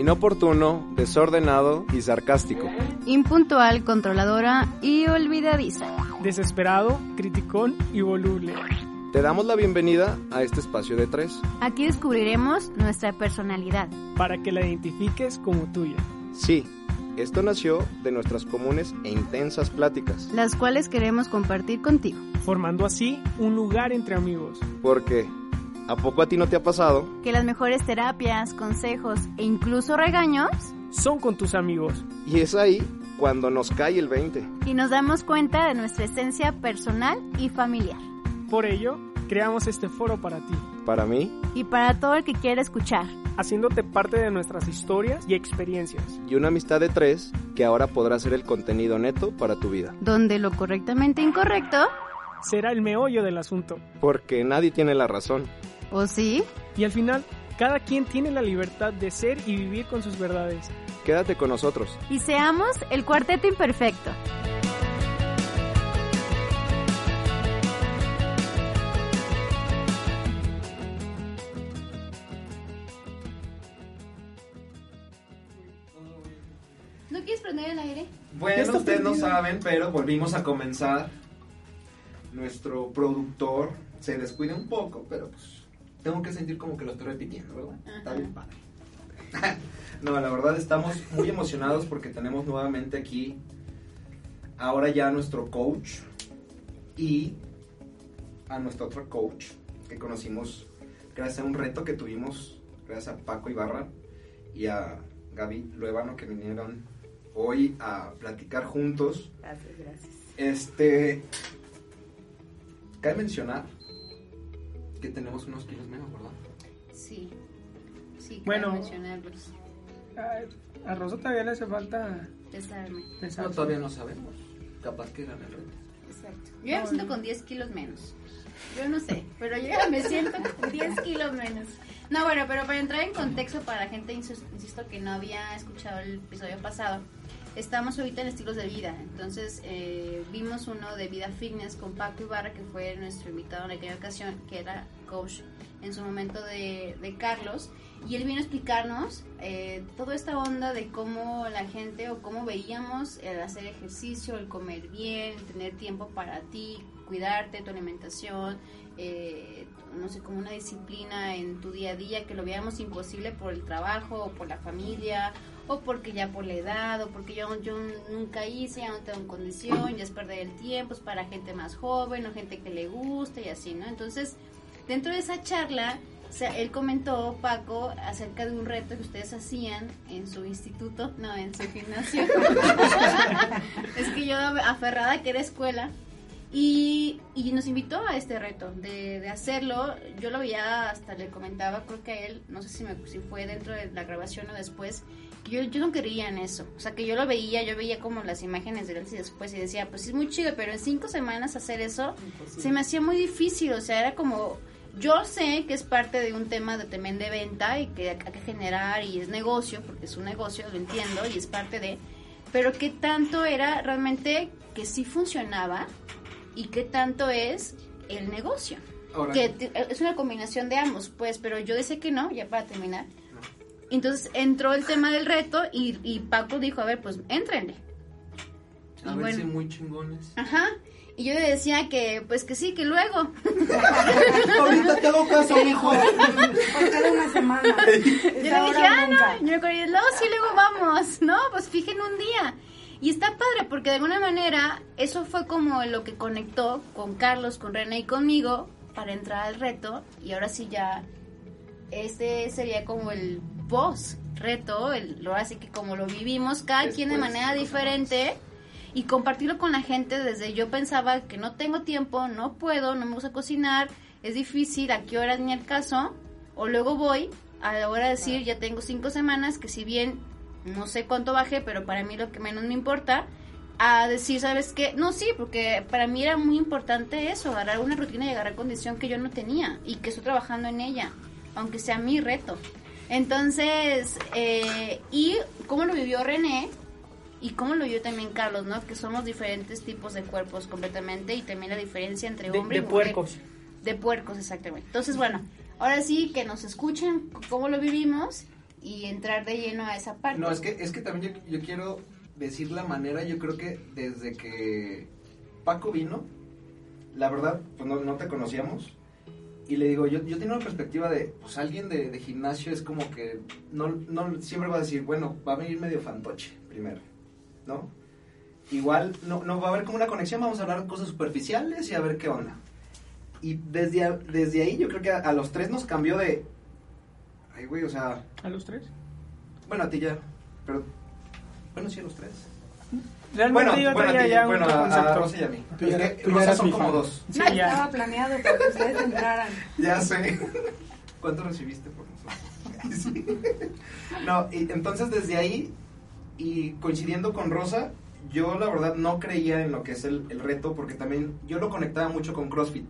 inoportuno, desordenado y sarcástico. Impuntual, controladora y olvidadiza. Desesperado, criticón y voluble. Te damos la bienvenida a este espacio de tres. Aquí descubriremos nuestra personalidad. Para que la identifiques como tuya. Sí, esto nació de nuestras comunes e intensas pláticas. Las cuales queremos compartir contigo. Formando así un lugar entre amigos. Porque, ¿a poco a ti no te ha pasado? Que las mejores terapias, consejos e incluso regaños son con tus amigos. Y es ahí cuando nos cae el 20. Y nos damos cuenta de nuestra esencia personal y familiar. Por ello, creamos este foro para ti. Para mí. Y para todo el que quiera escuchar. Haciéndote parte de nuestras historias y experiencias. Y una amistad de tres que ahora podrá ser el contenido neto para tu vida. Donde lo correctamente incorrecto será el meollo del asunto. Porque nadie tiene la razón. ¿O sí? Y al final, cada quien tiene la libertad de ser y vivir con sus verdades. Quédate con nosotros. Y seamos el cuarteto imperfecto. ¿No quieres prender el aire? Bueno, ustedes no saben, pero volvimos a comenzar. Nuestro productor se descuida un poco, pero pues tengo que sentir como que lo estoy repitiendo, ¿verdad? Está bien padre. no, la verdad estamos muy emocionados porque tenemos nuevamente aquí ahora ya a nuestro coach y a nuestro otro coach que conocimos gracias a un reto que tuvimos, gracias a Paco Ibarra y a Gaby Luevano que vinieron hoy a platicar juntos. Gracias, gracias. Este, cabe mencionar que tenemos unos kilos menos, ¿verdad? Sí, sí, Bueno. mencionarlos. A Rosa todavía le hace falta Pesarme. No, todavía no sabemos. Capaz que gane el reto. Exacto. Yo ya me siento con 10 kilos menos. Yo no sé, pero yo ya me siento con 10 kilos menos. No, bueno, pero para entrar en contexto para la gente, insisto, que no había escuchado el episodio pasado, estamos ahorita en estilos de vida. Entonces, eh, vimos uno de vida fitness con Paco Ibarra, que fue nuestro invitado en aquella ocasión, que era coach en su momento de, de Carlos. Y él vino a explicarnos eh, toda esta onda de cómo la gente o cómo veíamos el hacer ejercicio, el comer bien, tener tiempo para ti, cuidarte, tu alimentación, eh, no sé, como una disciplina en tu día a día que lo veíamos imposible por el trabajo o por la familia o porque ya por la edad o porque yo, yo nunca hice, ya no tengo condición, ya es perder el tiempo, es para gente más joven o gente que le gusta y así, ¿no? Entonces, dentro de esa charla, él comentó, Paco, acerca de un reto que ustedes hacían en su instituto, no, en su gimnasio. es que yo aferrada que era escuela. Y, y nos invitó a este reto de, hacerlo. Yo lo veía, hasta le comentaba, creo que a él, no sé si, me, si fue dentro de la grabación o después, yo, yo no quería en eso. O sea, que yo lo veía, yo veía como las imágenes de antes y después y decía, pues es muy chido, pero en cinco semanas hacer eso se me hacía muy difícil. O sea, era como, yo sé que es parte de un tema de también de venta y que hay que generar y es negocio, porque es un negocio, lo entiendo, y es parte de, pero qué tanto era realmente que sí funcionaba y qué tanto es el negocio. Ahora, Que es una combinación de ambos, pues, pero yo decía que no, ya para terminar. Entonces entró el tema del reto y, y Paco dijo, a ver, pues entrenle. a y ver bueno. si muy chingones. Ajá. Y yo le decía que, pues que sí, que luego. Ahorita te hago caso, hijo. Cada una semana. Yo le dije, ah, no, yo me acuerdo, luego sí, luego vamos, no, pues fijen un día. Y está padre porque de alguna manera eso fue como lo que conectó con Carlos, con René y conmigo para entrar al reto y ahora sí ya este sería como el boss reto, el, lo así que como lo vivimos cada quien de manera diferente y compartirlo con la gente desde yo pensaba que no tengo tiempo, no puedo, no me gusta cocinar, es difícil, a qué hora ni el caso, o luego voy a la hora de decir ya tengo cinco semanas que si bien no sé cuánto bajé, pero para mí lo que menos me importa, a decir, ¿sabes qué? No, sí, porque para mí era muy importante eso, agarrar una rutina y agarrar condición que yo no tenía y que estoy trabajando en ella, aunque sea mi reto. Entonces, eh, y cómo lo vivió René y cómo lo vivió también Carlos, ¿no? Que somos diferentes tipos de cuerpos completamente y también la diferencia entre De, hombre de y mujer. puercos. De puercos, exactamente. Entonces, bueno, ahora sí que nos escuchen cómo lo vivimos y entrar de lleno a esa parte. No, es que, es que también yo, yo quiero decir la manera, yo creo que desde que Paco vino, la verdad, pues no, no te conocíamos. Y le digo, yo, yo tengo una perspectiva de, pues alguien de, de gimnasio es como que no, no siempre va a decir, bueno, va a venir medio fantoche primero, ¿no? Igual no, no va a haber como una conexión, vamos a hablar cosas superficiales y a ver qué onda. Y desde, a- desde ahí yo creo que a, a los tres nos cambió de, ay güey, o sea, ¿A los tres? bueno, a ti ya, pero, bueno, sí a los tres. Realmente Bueno, yo bueno, a traía ti, ya bueno, un a. Rosa y a mí. Tú Es ya que eras- tú ya Rosa eras son mi como fan. dos. Sí, ya. Estaba planeado para que ustedes entraran. Ya sé. ¿Cuánto recibiste por nosotros? Sí. No, y entonces desde ahí, y coincidiendo con Rosa, yo la verdad no creía en lo que es el, el reto, porque también yo lo conectaba mucho con CrossFit.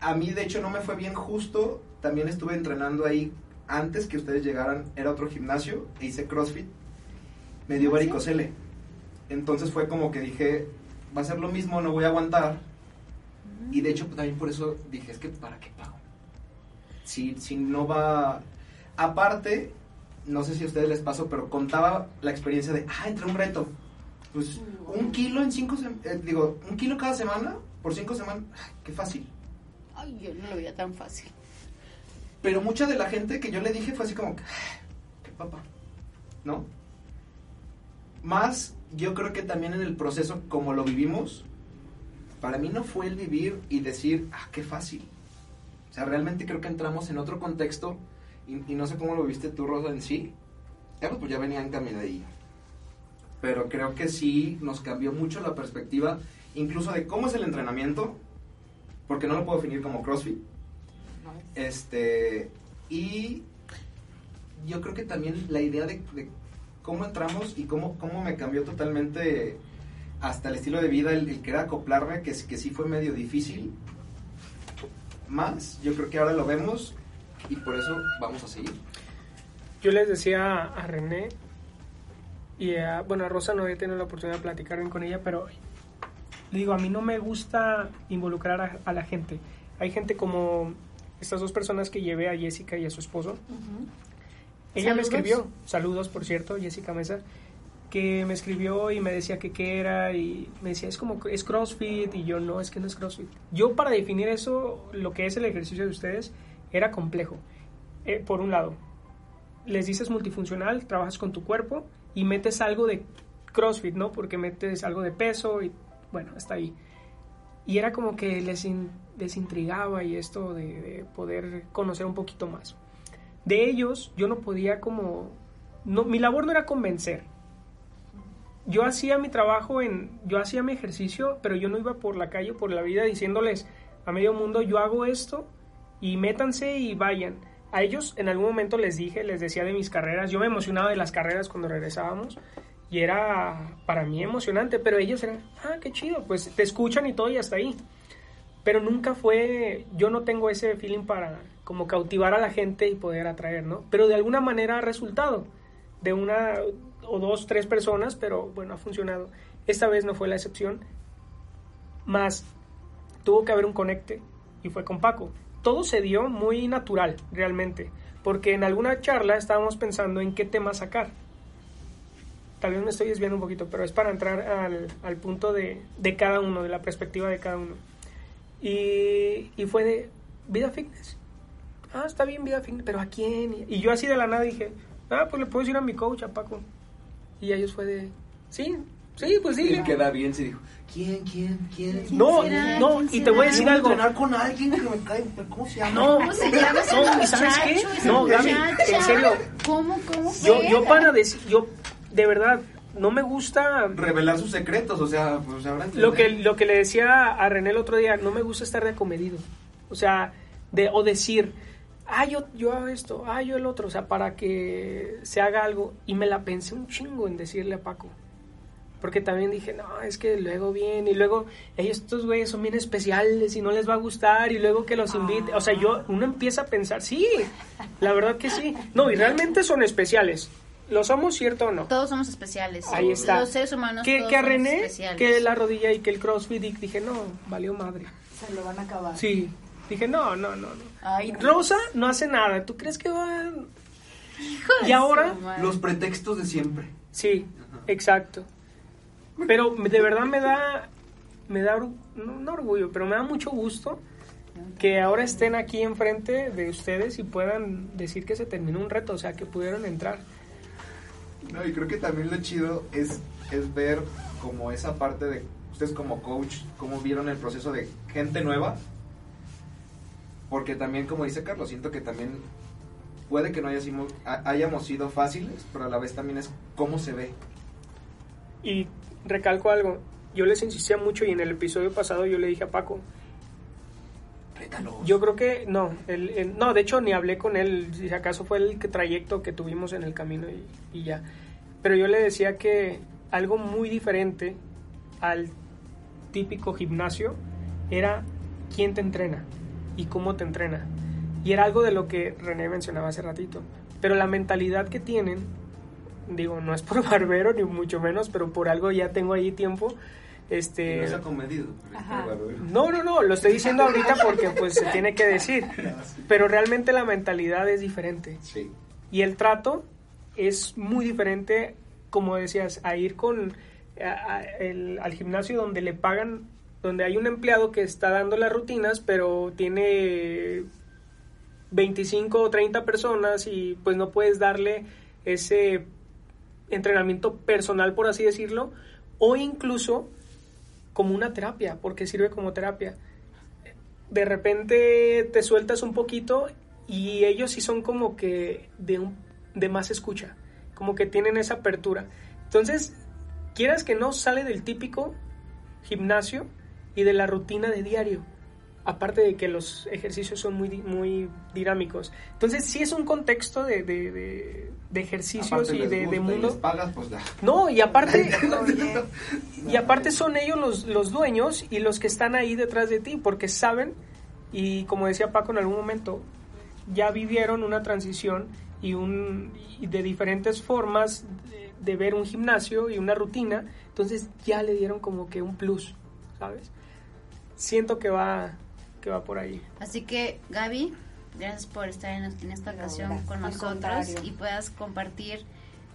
A mí, de hecho, no me fue bien justo. También estuve entrenando ahí antes que ustedes llegaran. Era otro gimnasio, e hice CrossFit. Me dio Ah, ¿sí? varicocele. Entonces fue como que dije, va a ser lo mismo, no voy a aguantar. Y de hecho también por eso dije, es que ¿para qué pago? Si, si no va... Aparte, no sé si a ustedes les pasó, pero contaba la experiencia de, ah, entré un reto. Pues un kilo en cinco semanas, digo, un kilo cada semana, por cinco semanas, qué fácil. Ay, yo no lo veía tan fácil. Pero mucha de la gente que yo le dije fue así como, "Ah, qué papa, ¿no? Más, yo creo que también en el proceso, como lo vivimos, para mí no fue el vivir y decir, ah, qué fácil. O sea, realmente creo que entramos en otro contexto y, y no sé cómo lo viste tú, Rosa, en sí. Ya, pues, pues ya venía encaminadilla. Pero creo que sí nos cambió mucho la perspectiva, incluso de cómo es el entrenamiento, porque no lo puedo definir como CrossFit. Este, y yo creo que también la idea de, de cómo entramos y cómo, cómo me cambió totalmente hasta el estilo de vida, el, el querer acoplarme, que, que sí fue medio difícil. Más, yo creo que ahora lo vemos y por eso vamos a seguir. Yo les decía a René y a, bueno, a Rosa no había tenido la oportunidad de platicar bien con ella, pero le digo, a mí no me gusta involucrar a, a la gente. Hay gente como estas dos personas que llevé a Jessica y a su esposo. Ella me escribió, saludos por cierto, Jessica Mesa, que me escribió y me decía que qué era y me decía, es como, es CrossFit y yo no, es que no es CrossFit. Yo para definir eso, lo que es el ejercicio de ustedes, era complejo. Eh, por un lado, les dices multifuncional, trabajas con tu cuerpo y metes algo de CrossFit, ¿no? Porque metes algo de peso y bueno, hasta ahí. Y era como que les, in- les intrigaba y esto de, de poder conocer un poquito más. De ellos yo no podía como... No, mi labor no era convencer. Yo hacía mi trabajo en... Yo hacía mi ejercicio, pero yo no iba por la calle, por la vida diciéndoles a medio mundo, yo hago esto y métanse y vayan. A ellos en algún momento les dije, les decía de mis carreras, yo me emocionaba de las carreras cuando regresábamos y era para mí emocionante, pero ellos eran, ah, qué chido, pues te escuchan y todo y hasta ahí. Pero nunca fue, yo no tengo ese feeling para como cautivar a la gente y poder atraer, ¿no? Pero de alguna manera ha resultado, de una o dos, tres personas, pero bueno, ha funcionado. Esta vez no fue la excepción, más tuvo que haber un conecte y fue con Paco. Todo se dio muy natural, realmente, porque en alguna charla estábamos pensando en qué tema sacar. Tal vez me estoy desviando un poquito, pero es para entrar al, al punto de, de cada uno, de la perspectiva de cada uno. Y, y fue de vida fitness. Ah, está bien vida fitness, pero ¿a quién? Y yo así de la nada dije, ah, pues le puedo decir a mi coach, a Paco. Y ellos fue de, sí, sí, pues sí. Y queda bien, se dijo, ¿quién, quién, quién? No, será? no, ¿Quién y te voy a decir algo. entrenar con alguien que me cae, pero ¿cómo se llama? No, ¿Cómo se llama ese no, ¿y sabes qué? No, Gaby, en serio. ¿Cómo, cómo Yo, yo para decir, yo, de verdad, no me gusta Revelar sus secretos, o sea, pues lo que, lo que le decía a René el otro día, no me gusta estar de acomedido. O sea, de, o decir, ah, yo, yo hago esto, ah, yo el otro, o sea, para que se haga algo. Y me la pensé un chingo en decirle a Paco. Porque también dije, no, es que luego viene, y luego ellos, estos güeyes son bien especiales y no les va a gustar, y luego que los invite. O sea, yo, uno empieza a pensar, sí, la verdad que sí. No, y realmente son especiales. ¿Lo somos, cierto o no? Todos somos especiales. Ahí está. Los seres humanos que, todos que a somos René, especiales. que la rodilla y que el crossfit, y dije, no, valió madre. Se lo van a acabar. Sí, dije, no, no, no, no. Ay. Rosa no hace nada, ¿tú crees que va...? Y ahora, madre. Los pretextos de siempre. sí, Ajá. exacto. Pero de verdad me da, me da, no, no orgullo, pero me da mucho gusto que ahora estén aquí enfrente de ustedes y puedan decir que se terminó un reto, o sea, que pudieron entrar. No, y creo que también lo chido es, es ver como esa parte de ustedes como coach, cómo vieron el proceso de gente nueva. Porque también, como dice Carlos, siento que también puede que no haya sido- ha- hayamos sido fáciles, pero a la vez también es cómo se ve. Y recalco algo, yo les insistía mucho y en el episodio pasado yo le dije a Paco, Rétalos. yo creo que no, el- el- no, de hecho ni hablé con él, si acaso fue el que- trayecto que tuvimos en el camino y, y ya. Pero yo le decía que algo muy diferente al típico gimnasio era quién te entrena y cómo te entrena. Y era algo de lo que René mencionaba hace ratito. Pero la mentalidad que tienen, digo, no es por barbero ni mucho menos, pero por algo ya tengo ahí tiempo. Y Este, no no, no, no, lo estoy diciendo ahorita porque pues se tiene que decir. Pero realmente la mentalidad es diferente. Sí. Y el trato es muy diferente, como decías, a ir con a- a- el- al gimnasio donde le pagan, donde hay un empleado que está dando las rutinas, pero tiene 25 o 30 personas y pues no puedes darle ese entrenamiento personal, por así decirlo, o incluso como una terapia, porque sirve como terapia. De repente te sueltas un poquito y ellos sí son como que de, un, de más escucha, como que tienen esa apertura. Entonces, quieras que no, sale del típico gimnasio y de la rutina de diario. Aparte de que los ejercicios son muy, muy dinámicos. Entonces, sí es un contexto de, de- de- de ejercicios Aparte y de, y mundo. les pagas, pues da. No, y aparte, y aparte son ellos los, los dueños y los que están ahí detrás de ti, porque saben, y como decía Paco en algún momento, ya vivieron una transición y, un, y de diferentes formas de, de ver un gimnasio y una rutina, entonces ya le dieron como que un plus, ¿sabes? Siento que va, que va por ahí. Así que, Gaby, gracias por estar en, en esta ocasión con nosotros y puedas compartir,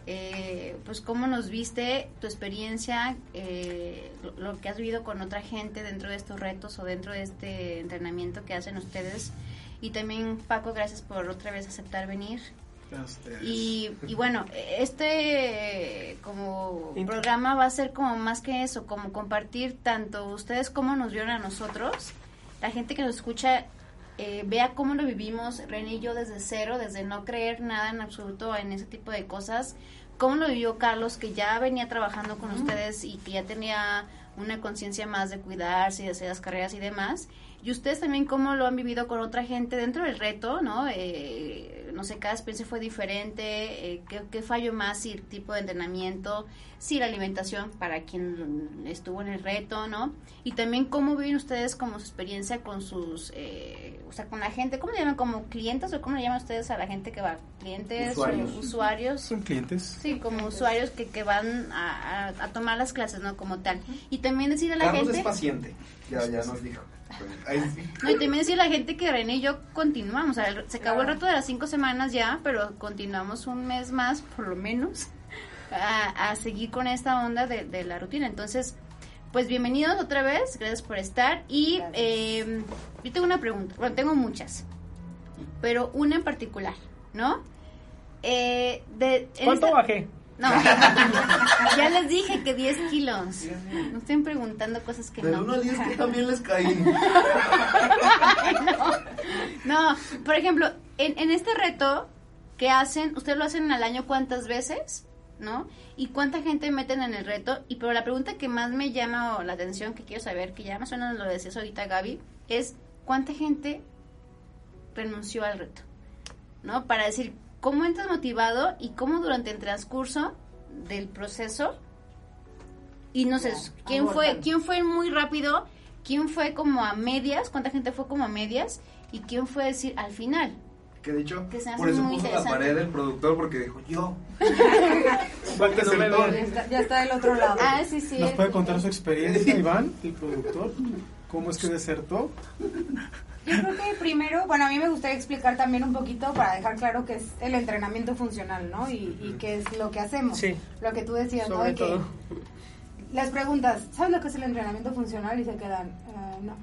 eh, pues, cómo nos viste, tu experiencia, eh, lo, que has vivido con otra gente dentro de estos retos o dentro de este entrenamiento que hacen ustedes. Y también, Paco, gracias por otra vez aceptar venir. Y, y bueno, este como programa va a ser como más que eso, como compartir tanto ustedes como nos vieron a nosotros, la gente que nos escucha eh, vea cómo lo vivimos, René y yo desde cero, desde no creer nada en absoluto en ese tipo de cosas, cómo lo vivió Carlos, que ya venía trabajando con ustedes y que ya tenía una conciencia más de cuidarse y de hacer las carreras y demás. Y ustedes también cómo lo han vivido con otra gente dentro del reto, ¿no? Eh, no sé, cada experiencia fue diferente, eh, ¿qué, qué falló más? El tipo de entrenamiento, si la alimentación para quien estuvo en el reto, ¿no? Y también cómo viven ustedes como su experiencia con sus, eh, o sea, con la gente, ¿cómo le llaman? ¿Como clientes o cómo le llaman ustedes a la gente que va? ¿Clientes Usuarios. o usuarios? Son clientes. Sí, como usuarios que, que van a, a- a tomar las clases, ¿no? Como tal. Y también decir a la Carlos gente... es paciente. Ya, ya nos dijo. Sí. No, y también decir a la gente que René y yo continuamos. O sea, el- se acabó el reto de las cinco semanas ya, pero continuamos un mes más, por lo menos, a, a seguir con esta onda de, de la rutina. Entonces, pues bienvenidos otra vez. Gracias por estar. Y eh, yo tengo una pregunta. Bueno, tengo muchas, pero una en particular, ¿no? Eh, de, ¿Cuánto esta- bajé? No, ya les dije que 10 kilos. No estén preguntando cosas que Del no. 1 al 10 que también les caí. No, por ejemplo, en, en este reto que hacen, ustedes lo hacen al año cuántas veces, ¿no? Y cuánta gente meten en el reto. Y pero la pregunta que más me llama la atención, que quiero saber, que ya más o menos lo decías ahorita Gaby, es cuánta gente renunció al reto, ¿no? Para decir cómo entras motivado y cómo durante el transcurso del proceso y no sé, ¿quién fue, quién fue muy rápido? ¿Quién fue como a medias? ¿Cuánta gente fue como a medias? ¿Y quién fue a decir al final? Que de hecho, Que por eso puso la pared del productor porque dijo yo. Porque no me está, ya está del otro lado. Ah, sí, sí. ¿Nos puede contar su experiencia, Iván, el productor? ¿Cómo es que desertó? Yo creo que primero, bueno, a mí me gustaría explicar también un poquito para dejar claro que es el entrenamiento funcional, ¿no? Y, y qué es lo que hacemos. Sí. Lo que tú decías, ¿no? De que todo. les preguntas, ¿sabes lo que es el entrenamiento funcional? Y se quedan, "Eh, no.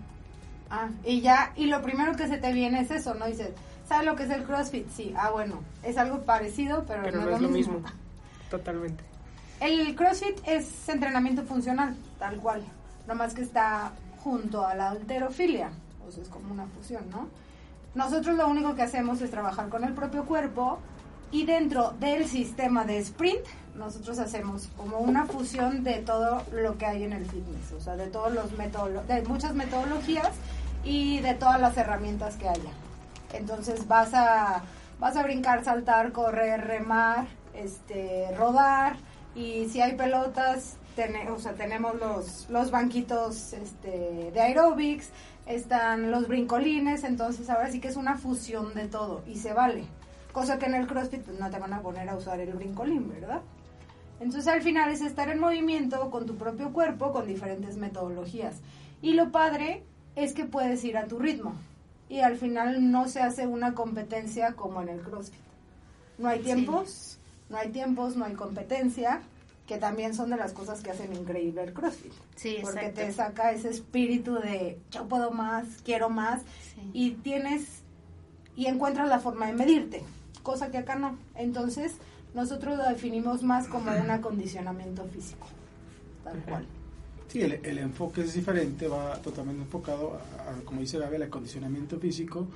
Ah, y ya, y lo primero que se te viene es eso, ¿no? Dices, ¿sabes lo que es el CrossFit? Sí, ah, bueno, es algo parecido, pero, Pero no, es lo mismo. Totalmente. El CrossFit es entrenamiento funcional, tal cual. Nomás que está junto a la alterofilia. O sea, es como una fusión, ¿no? Nosotros lo único que hacemos es trabajar con el propio cuerpo y dentro del sistema de sprint, nosotros hacemos como una fusión de todo lo que hay en el fitness, o sea, de todos los metodolo- de muchas metodologías y de todas las herramientas que haya. Entonces vas a vas a brincar, saltar, correr, remar, este, rodar y si hay pelotas, tene- o sea, tenemos los los banquitos este, de aerobics, están los brincolines, entonces ahora sí que es una fusión de todo y se vale. Cosa que en el CrossFit pues, no te van a poner a usar el brincolín, ¿verdad? Entonces al final es estar en movimiento con tu propio cuerpo con diferentes metodologías. Y lo padre es que puedes ir a tu ritmo. Y al final no se hace una competencia como en el CrossFit. No hay tiempos, no hay tiempos, no hay competencia, que también son de las cosas que hacen increíble el CrossFit. Sí, Porque exacto. te saca ese espíritu de yo puedo más, quiero más, Sí. y tienes y encuentras la forma de medirte, cosa que acá no. Entonces, nosotros lo definimos más como un acondicionamiento físico, tal cual. Sí, el, enfoque es diferente, va totalmente enfocado, a, como dice Gaby, al acondicionamiento físico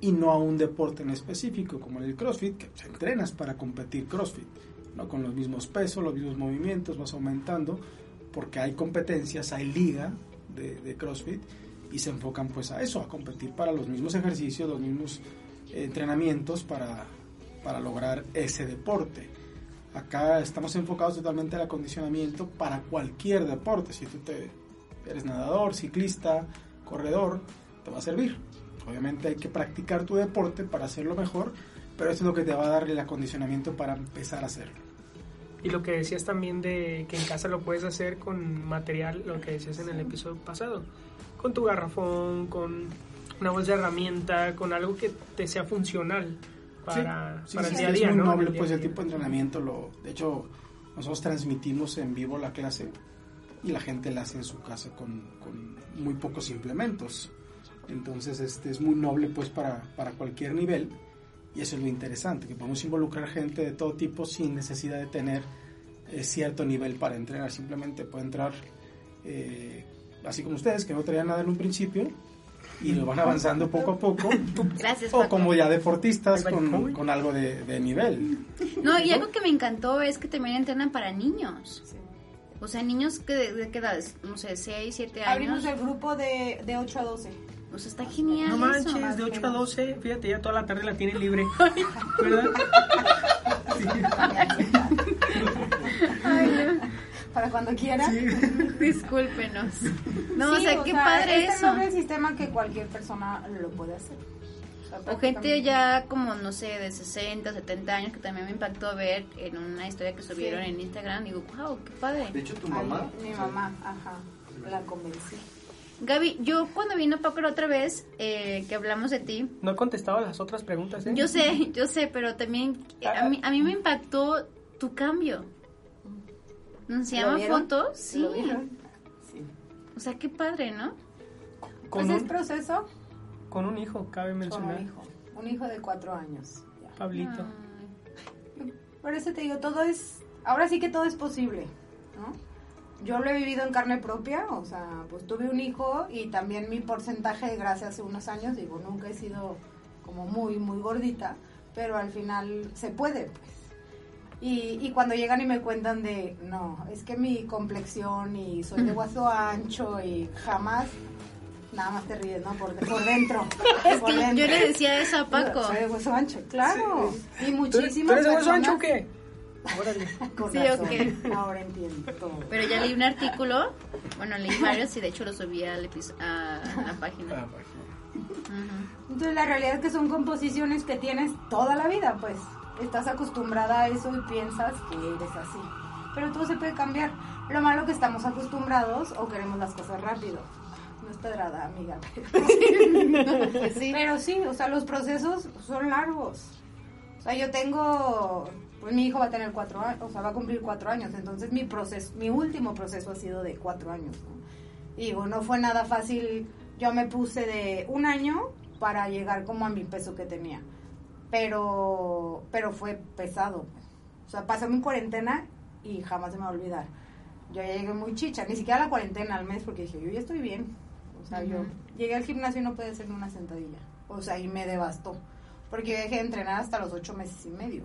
y no a un deporte en específico, como el CrossFit, que te entrenas para competir CrossFit, ¿no? con los mismos pesos, los mismos movimientos, vas aumentando, porque hay competencias, hay liga de, CrossFit y se enfocan pues a eso, a competir para los mismos ejercicios, los mismos entrenamientos para, para lograr ese deporte. Acá estamos enfocados totalmente al acondicionamiento para cualquier deporte. Si tú te, eres nadador, ciclista, corredor, te va a servir. Obviamente hay que practicar tu deporte para hacerlo mejor, pero esto es lo que te va a dar el acondicionamiento para empezar a hacerlo. Y lo que decías también de que en casa lo puedes hacer con material, lo que decías en el episodio pasado, con tu garrafón, con una bolsa de herramienta, con algo que te sea funcional para, Sí, para sí, el sí, día a es día, muy ¿no? noble pues el día. tipo de entrenamiento. Lo, de hecho, nosotros transmitimos en vivo la clase y la gente la hace en su casa con, con muy pocos implementos. Entonces este es muy noble pues para, para cualquier nivel y eso es lo interesante, que podemos involucrar gente de todo tipo sin necesidad de tener eh, cierto nivel para entrenar. Simplemente puede entrar eh, así como ustedes, que no traían nada en un principio y lo van avanzando poco a poco. Gracias, O como ya deportistas con, con algo de, de nivel. No, y algo que me encantó es que también entrenan para niños. O sea, niños que de, de qué edades, no sé, 6, 7 Abrimos años. el grupo de, de 8 a 12. O sea, está genial No eso. manches, más de o 8 a menos. 12, fíjate, ya toda la tarde la tiene libre. ¿Verdad? Para cuando quieran. Discúlpenos. No, Sí, o sea, qué padre es eso. tan noble el sistema que cualquier persona lo puede hacer. O, sea, O gente ya como, no sé, de 60, 70 años que también me impactó ver en una historia que subieron Sí. en Instagram. Digo, wow, qué padre. De hecho, tu Ay, mamá. mi mamá, ajá, la convencí. Gaby, yo cuando vino Paco la otra vez, eh, que hablamos de ti, No he contestado las otras preguntas, ¿eh? yo sé, yo sé, pero también eh, a mí, a mí me impactó tu cambio. ¿No ¿Se ¿Lo llama fotos? Sí. Sí. O sea, qué padre, ¿no? Con, Pues es un, proceso con un hijo, cabe con mencionar. un hijo. Un hijo de cuatro años. ya. Pablito. Ay. Por eso te digo, todo es, ahora sí que todo es posible, ¿no? Yo lo he vivido en carne propia, o sea, pues tuve un hijo y también mi porcentaje de grasa hace unos años, digo, nunca he sido como muy, muy gordita, pero al final se puede, pues. Y, y cuando llegan y me cuentan de, no, es que mi complexión y soy de hueso ancho y jamás, nada más te ríes, ¿no? Por, por dentro. Es por que yo le decía eso a Paco. Soy de hueso ancho, claro. Y ¿Tú, muchísimas tú eres de hueso ancho o qué? Órale. con Sí, razón. ok. Ahora entiendo todo. Pero ya leí un artículo, bueno, leí varios y de hecho lo subí al episo- a la página. Ah, pues, Ujú. Entonces la realidad es que son composiciones que tienes toda la vida, pues. Estás acostumbrada a eso y piensas que eres así. Pero todo se puede cambiar. Lo malo que estamos acostumbrados o queremos las cosas rápido. no es pedrada, amiga. Pues sí. Pero sí, o sea, los procesos son largos. O sea, yo tengo, pues mi hijo va a tener cuatro años, o sea, va a cumplir cuatro años, entonces mi proceso, mi último proceso ha sido de cuatro años. ¿no? Y digo, no fue nada fácil, yo me puse de un año para llegar como a mi peso que tenía, pero, pero fue pesado. pues. O sea, pasé mi cuarentena y jamás se me va a olvidar. Yo ya llegué muy chicha, ni siquiera la cuarentena al mes, porque dije, yo ya estoy bien. O sea, yo llegué al gimnasio y no pude hacer ni una sentadilla. O sea, y me devastó. Porque yo dejé de entrenar hasta los ocho meses y medio.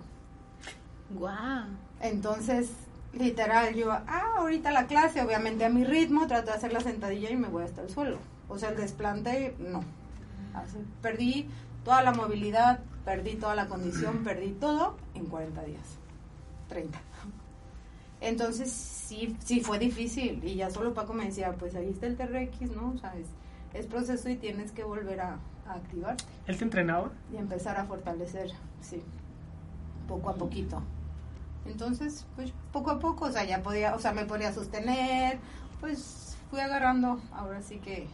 Guau. Entonces, literal, yo, ah, ahorita la clase, obviamente a mi ritmo, trato de hacer la sentadilla y me voy hasta el suelo. O sea, el desplante, no. Así, perdí toda la movilidad, perdí toda la condición, perdí todo en 40 días. 30. Entonces, sí, sí fue difícil. Y ya solo Paco me decía, pues ahí está el TRX, ¿no? O sea, es, es proceso y tienes que volver a, a activarte ¿Él te entrenaba? y empezar a fortalecer, sí, poco a poquito. Entonces, pues poco a poco, o sea, ya podía, o sea, me podía sostener, pues fui agarrando ahora sí que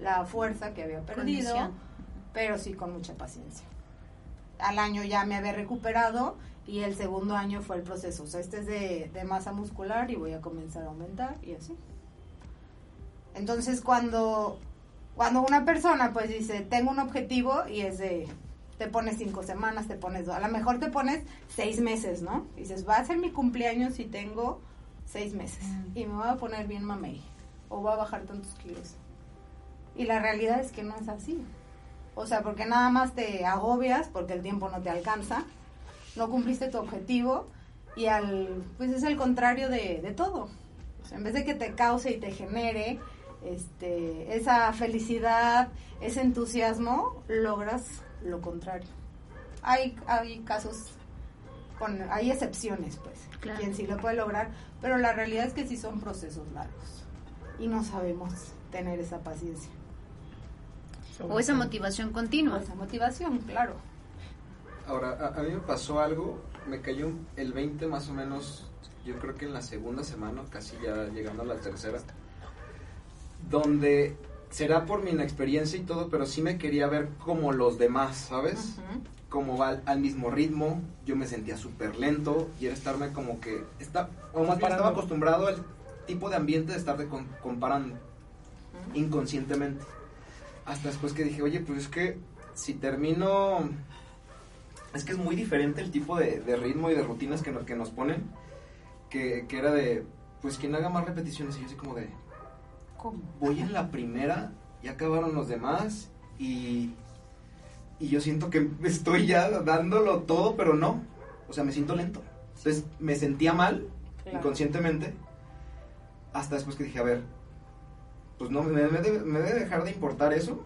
la fuerza que había perdido, Condición. pero sí con mucha paciencia. Al año ya me había recuperado y el segundo año fue el proceso, o sea, este es de, de masa muscular y voy a comenzar a aumentar y así. Entonces, cuando cuando una persona pues dice, tengo un objetivo y es de, te pones cinco semanas, te pones dos, a lo mejor te pones seis meses, ¿no? Y dices, va a ser mi cumpleaños y tengo seis meses y me voy a poner bien mamey o voy a bajar tantos kilos. Y la realidad es que no es así. O sea, porque nada más te agobias porque el tiempo no te alcanza, no cumpliste tu objetivo y al, pues es el contrario de, de todo. O sea, en vez de que te cause y te genere este, esa felicidad, ese entusiasmo, logras lo contrario. Hay, hay casos, con, hay excepciones, pues, Claro. quien sí lo puede lograr, pero la realidad es que sí son procesos largos y no sabemos tener esa paciencia O esa motivación o continua. esa motivación, claro. Ahora, a, a mí me pasó algo, me cayó el 20 más o menos, yo creo que en la segunda semana, casi ya llegando a la tercera, donde será por mi inexperiencia y todo, pero sí me quería ver como los demás, ¿sabes? Como va al, al mismo ritmo, yo me sentía súper lento y era estarme como que, está, o más bien estaba acostumbrado al tipo de ambiente de estar de con- comparando inconscientemente. Hasta después que dije, oye, pues es que si termino... Es que es muy diferente el tipo de, de ritmo y de rutinas que, nos- que nos ponen. Que, que era de, pues quien haga más repeticiones. Y yo así como de, ¿Cómo? voy en la primera, ya acabaron los demás. Y, y yo siento que estoy ya dándolo todo, pero no. O sea, me siento lento. Entonces me sentía mal, Claro. inconscientemente. Hasta después que dije, a ver, pues no, me, me debe, me debe dejar de importar eso,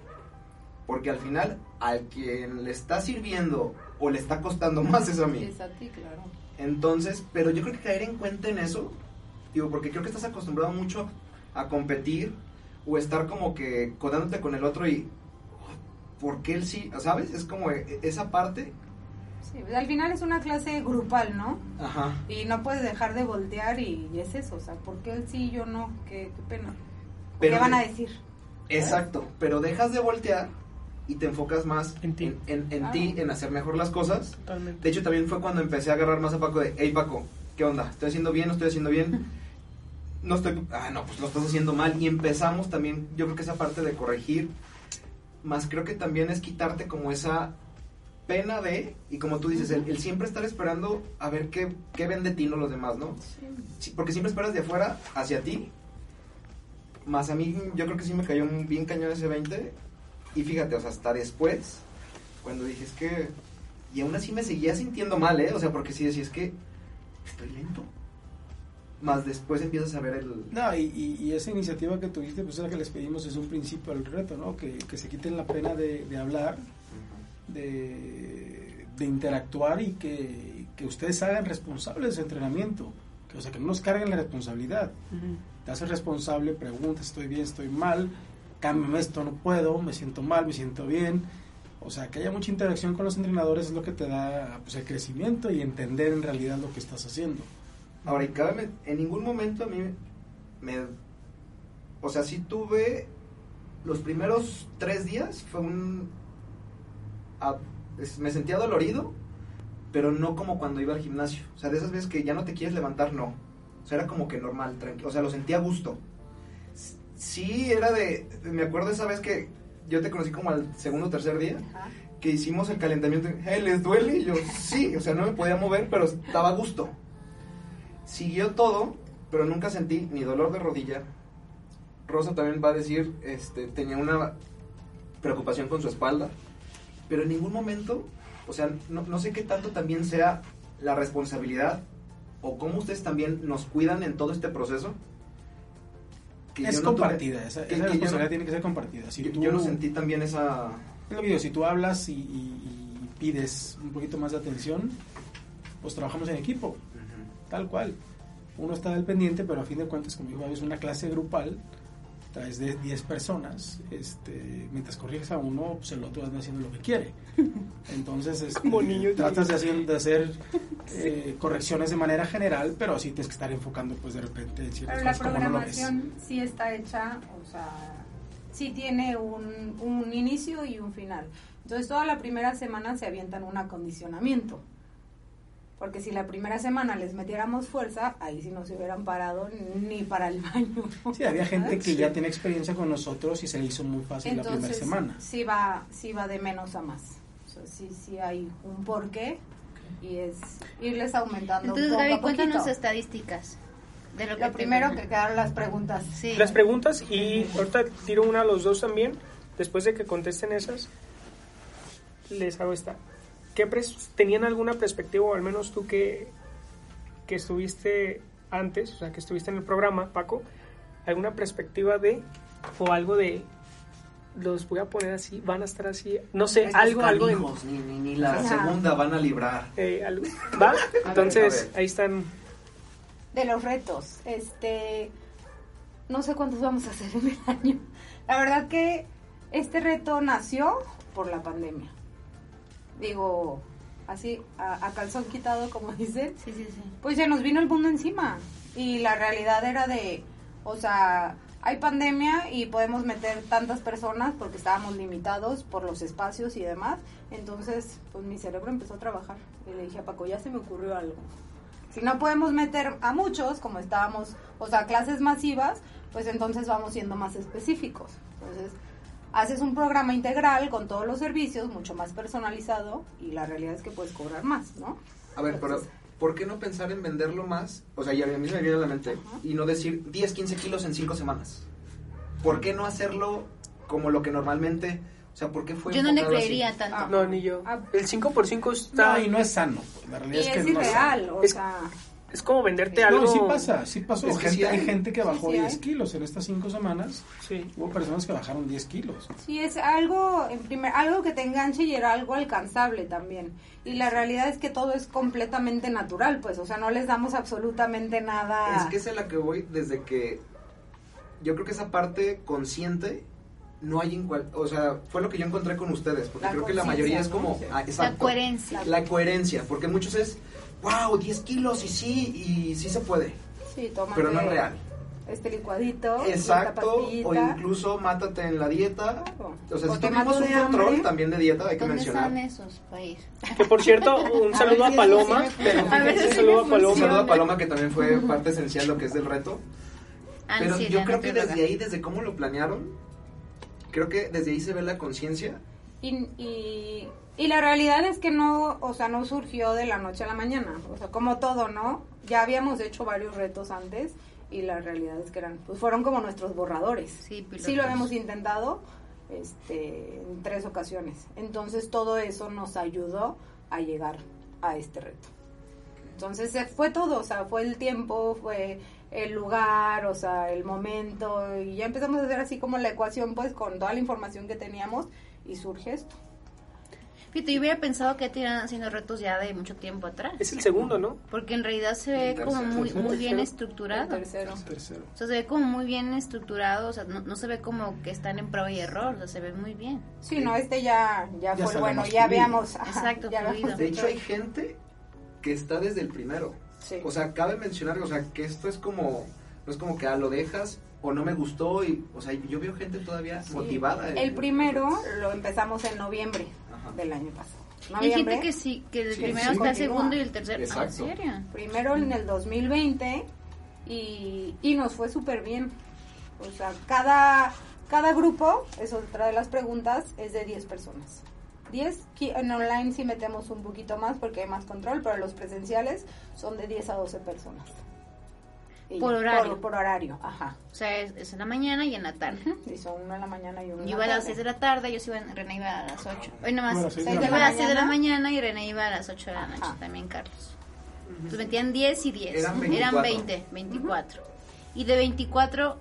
porque al final, al quien le está sirviendo o le está costando más es a mí. Es a ti, claro. Entonces, pero yo creo que caer en cuenta en eso, digo, porque creo que estás acostumbrado mucho a competir o estar como que codándote con el otro y, ¿por qué él sí? ¿Sabes? Es como e- esa parte, Sí, pues, al final es una clase grupal, ¿no? ajá. Y no puedes dejar de voltear y, y es eso, o sea, ¿por qué él sí y yo no? Qué, qué pena. Pero ¿Qué van a de- decir? Exacto, pero dejas de voltear y te enfocas más En ti. en, en- en Ah. ti, en hacer mejor las cosas. Totalmente. De hecho, también fue cuando empecé a agarrar más a Paco de, hey Paco, ¿qué onda? ¿Estoy haciendo bien? ¿No estoy haciendo bien? No estoy, ah, no, pues lo estás haciendo mal. Y empezamos también, yo creo que esa parte de corregir, más creo que también es quitarte como esa pena de, y como tú dices, el, el siempre estar esperando a ver qué, qué ven de ti no los demás, ¿no? Sí, porque siempre esperas de afuera hacia ti. Más a mí, yo creo que sí me cayó un bien cañón ese 20. Y fíjate, o sea, hasta después, cuando dije, es que. Y aún así me seguía sintiendo mal, ¿eh? O sea, porque sí decía, es que estoy lento. Más después empiezas a ver el. No, y, y- y esa iniciativa que tuviste, pues es la que les pedimos desde un principio al reto, ¿no? Que, que se quiten la pena de, de hablar, de, de interactuar y que, que ustedes hagan responsables de ese entrenamiento. Que, o sea, que no nos carguen la responsabilidad. Ujú. Te haces responsable, preguntas, estoy bien, estoy mal, cámbiame esto, no puedo, me siento mal, me siento bien. O sea, que haya mucha interacción con los entrenadores es lo que te da pues, el crecimiento y entender en realidad lo que estás haciendo. Ahora, y cabe, en ningún momento a mí me. O sea, sí tuve los primeros tres días fue un... a- es- me sentía dolorido, pero no como cuando iba al gimnasio. O sea, de esas veces que ya no te quieres levantar, no. O sea, era como que normal, tranquilo. O sea, lo sentía a gusto. Sí, era de... Me acuerdo esa vez que yo te conocí como al segundo o tercer día, Ajá. que hicimos el calentamiento. "Eh, ¿Les duele? Y yo, sí. O sea, no me podía mover, pero estaba a gusto. Siguió todo, pero nunca sentí ni dolor de rodilla. Rosa también va a decir, este, tenía una preocupación con su espalda, pero en ningún momento, o sea, no, no sé qué tanto también sea la responsabilidad o cómo ustedes también nos cuidan en todo este proceso. que es no tuve- compartida, esa, que- esa que responsabilidad no- tiene que ser compartida. Si yo, tú, yo no sentí también esa... es lo que digo, si tú hablas y, y- y pides un poquito más de atención, pues trabajamos en equipo, tal cual. Uno está al pendiente, pero a fin de cuentas, como digo, es una clase grupal, traes de 10 personas, este, mientras corriges a uno, pues el otro anda haciendo lo que quiere. Entonces, este, Como niño tratas de hacer, de hacer eh, correcciones de manera general, pero sí tienes que estar enfocando, pues de repente, en ciertas Pero la cosas como no lo ves. programación sí está hecha, o sea, sí tiene un, un inicio y un final. Entonces, toda la primera semana se avientan un acondicionamiento. Porque si la primera semana les metiéramos fuerza, ahí sí no se hubieran parado ni para el baño. Sí, había gente que Sí. ya tiene experiencia con nosotros y se le hizo muy fácil la primera semana. sí va, sí va de menos a más. O sea, sí, sí hay un porqué y es irles aumentando Entonces, poco Gaby, a cuéntanos estadísticas. De lo, que Lo te- primero que quedaron las preguntas. Sí. Las preguntas y ahorita tiro una a los dos también. Después de que contesten esas, les hago esta. ¿Qué pres- ¿Tenían alguna perspectiva, o al menos tú que, que estuviste antes, o sea, que estuviste en el programa, Paco, alguna perspectiva de, o algo de, los voy a poner así, van a estar así, no sé, Estos algo, algo en- ni, ni, ni la Ajá. segunda van a librar. eh, algo- ¿Va? Entonces, a ver. ahí están. De los retos, este, no sé cuántos vamos a hacer en el año. La verdad que este reto nació por la pandemia. Digo, así, a, a calzón quitado, como dicen. Sí, sí, sí. Pues se nos vino el mundo encima. Y la realidad era de, o sea, hay pandemia y podemos meter tantas personas porque estábamos limitados por los espacios y demás. Entonces, pues mi cerebro empezó a trabajar. Y le dije a Paco, ya se me ocurrió algo. Si no podemos meter a muchos, como estábamos, o sea, clases masivas, pues entonces vamos siendo más específicos. Entonces, haces un programa integral con todos los servicios, mucho más personalizado, y la realidad es que puedes cobrar más, ¿no? A ver, pero Entonces- ¿por qué no pensar en venderlo más? O sea, ya a mí se me viene a la mente. Ajá. Y no decir 10, 15 kilos en 5 semanas. ¿Por qué no hacerlo como lo que normalmente... O sea, ¿por qué fue Yo no le enfocado así? creería tanto. Ah. No, ni yo. Ah. El 5 por 5 está... No, y no es sano. La Y realidad es, es, que no es irreal, sano. o Es- sea, Es como venderte No, algo... y sí pasa, sí pasó. Es que Gente- sí hay hay. gente que bajó Sí, sí 10 hay. kilos en estas 5 semanas. Sí. Hubo personas que bajaron 10 kilos. sí es algo, en primer, algo que te enganche y era algo alcanzable también. Y la realidad es que todo es completamente natural, pues, o sea, no les damos absolutamente nada. Es que es a la que voy desde que... Yo creo que esa parte consciente no hay en cual... O sea, fue lo que yo encontré con ustedes. Porque La creo que la mayoría es como... ¿no? ah, La coherencia. La coherencia. Porque muchos es... Wow, 10 kilos y sí, y sí se puede. Sí, tómate Pero no es real. Este licuadito. Exacto, o incluso mátate en la dieta. Claro. O sea, O si te tuvimos mato un control hambre. también de dieta, hay que ¿Dónde mencionar. están esos ir? Que por cierto, un A saludo ver a Paloma. eso sí me A ver Un saludo a Un Paloma. saludo a Paloma que también fue parte esencial de lo que es del reto. Pero sí, yo creo que desde ahí, desde cómo lo planearon, creo que desde ahí se ve la conciencia. Y, y, y la realidad es que no, o sea, no surgió de la noche a la mañana. O sea, como todo, ¿no? Ya habíamos hecho varios retos antes y la realidad es que eran, pues fueron como nuestros borradores. Sí, pilotos. Sí lo hemos intentado este, en tres ocasiones. Entonces todo eso nos ayudó a llegar a este reto. Entonces fue todo, o sea, fue el tiempo, fue el lugar, o sea, el momento, y ya empezamos a hacer así como la ecuación, pues, con toda la información que teníamos, y surge esto. Fíjate, yo hubiera pensado que te iban haciendo retos ya de mucho tiempo atrás. Es el segundo, ¿no? Porque en realidad se ve El como tercero. muy, Tercero. muy bien Tercero. estructurado. El tercero. Tercero. O sea, se ve como muy bien estructurado, o sea, no, no se ve como que están en prueba y error, o sea, se ve muy bien. Sí, no, este ya, ya, Ya fue bueno, ya ajá, Exacto, ya fluido. De hecho, hay gente que está desde el primero. Sí. O sea, cabe mencionar, o sea, que esto es como, no es como que ah, lo dejas o no me gustó y, o sea, yo veo gente todavía Sí. motivada. El primero lo empezamos en noviembre. Del año pasado. Hay gente Noviembre, que sí, que el Sí, primero sí, está el segundo y el tercero. Ah, ¿En serio? primero en el 2020 y, y nos fue súper bien. O sea, cada, cada grupo, es otra de las preguntas, es de 10 personas. 10, qui- en online sí metemos un poquito más porque hay más control, pero los presenciales son de 10 a 12 personas. Por horario. Por, por horario, ajá. O sea, es, es en la mañana y en la tarde. Y son una en la mañana y una en Yo iba a las tarde. 6 de la tarde, yo sí iba, René iba a las 8. Hoy nomás. Iba a las seis de Yo la iba a las 6 de la mañana. y René iba a las 8 de la noche, Ajá. también Carlos. Entonces metían 10 y 10. Eran 24. 20, 24. Y de 24,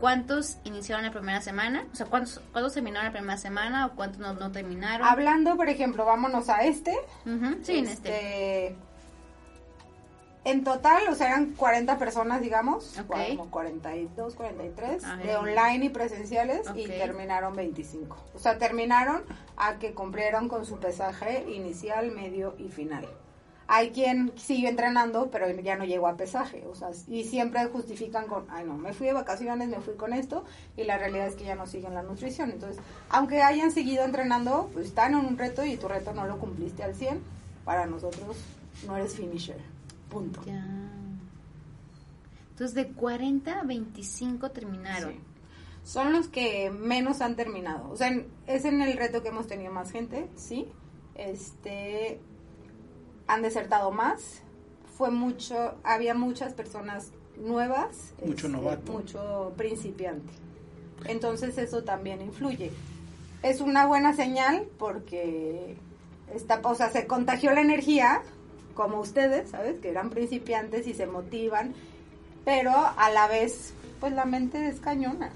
¿cuántos iniciaron la primera semana? O sea, ¿cuántos, cuántos terminaron la primera semana o cuántos no, no terminaron? Hablando, por ejemplo, vámonos a este. Ujú, Sí, en este. En total, o sea, eran 40 personas, digamos, Ok. como 42, 43, Ah, de online y presenciales, y terminaron 25. O sea, terminaron a que cumplieron con su pesaje inicial, medio y final. Hay quien siguió entrenando, pero ya no llegó a pesaje, o sea, y siempre justifican con, ay no, me fui de vacaciones, me fui con esto, y la realidad es que ya no siguen la nutrición. Entonces, aunque hayan seguido entrenando, pues están en un reto y tu reto no lo cumpliste al 100, para nosotros no eres finisher, punto. Ya. Entonces de 40 a 25 terminaron. Sí. Son los que menos han terminado. O sea, en- es en el reto que hemos tenido más gente, sí. Este han desertado más. Fue mucho, había muchas personas nuevas, Mucho este, novato. mucho principiante. Entonces eso también influye. Es una buena señal porque está, o sea, se contagió la energía como ustedes, ¿sabes? Que eran principiantes y se motivan, pero a la vez, pues la mente es cañona.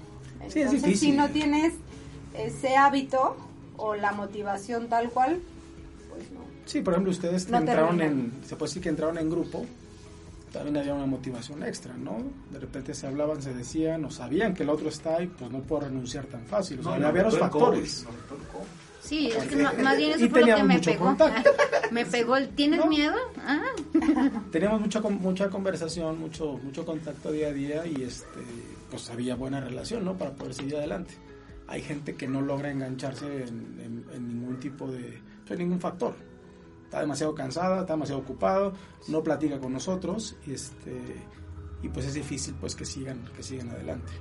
Sí, es Entonces, si no tienes ese hábito o la motivación tal cual, pues no. Sí, por ejemplo, ustedes No entraron terminan. en, se puede decir que entraron en grupo, también había una motivación extra, ¿no? De repente se hablaban, se decían, o sabían que el otro está y pues no puedo renunciar tan fácil. O sea, No, había los factores. Sí, es que más bien y eso fue lo que me mucho pegó. me pegó el ¿tienes No. miedo? Ah. Teníamos mucha mucha conversación, mucho mucho contacto día a día y este pues había buena relación, ¿no? Para poder seguir adelante. Hay gente que no logra engancharse en, en- en ningún tipo de, pues, ningún factor. Está demasiado cansada, está demasiado ocupado, no platica con nosotros y este y pues es difícil pues que sigan que sigan adelante.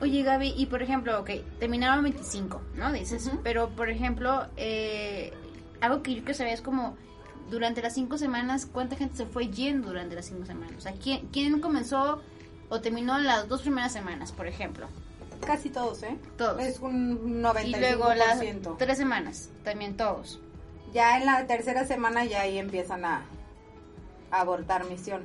Oye, Gaby, y por ejemplo, ok, terminaron 25, ¿no? Dices, Ujú. pero por ejemplo, eh, algo que yo quiero saber es como, durante las cinco semanas, ¿cuánta gente se fue yendo durante las cinco semanas? O sea, ¿quién, quién comenzó o terminó las dos primeras semanas, por ejemplo? Casi todos, ¿eh? Todos. Es un Y 95%. luego las tres semanas, también todos. Ya en la tercera semana ya ahí empiezan a, a abortar misión.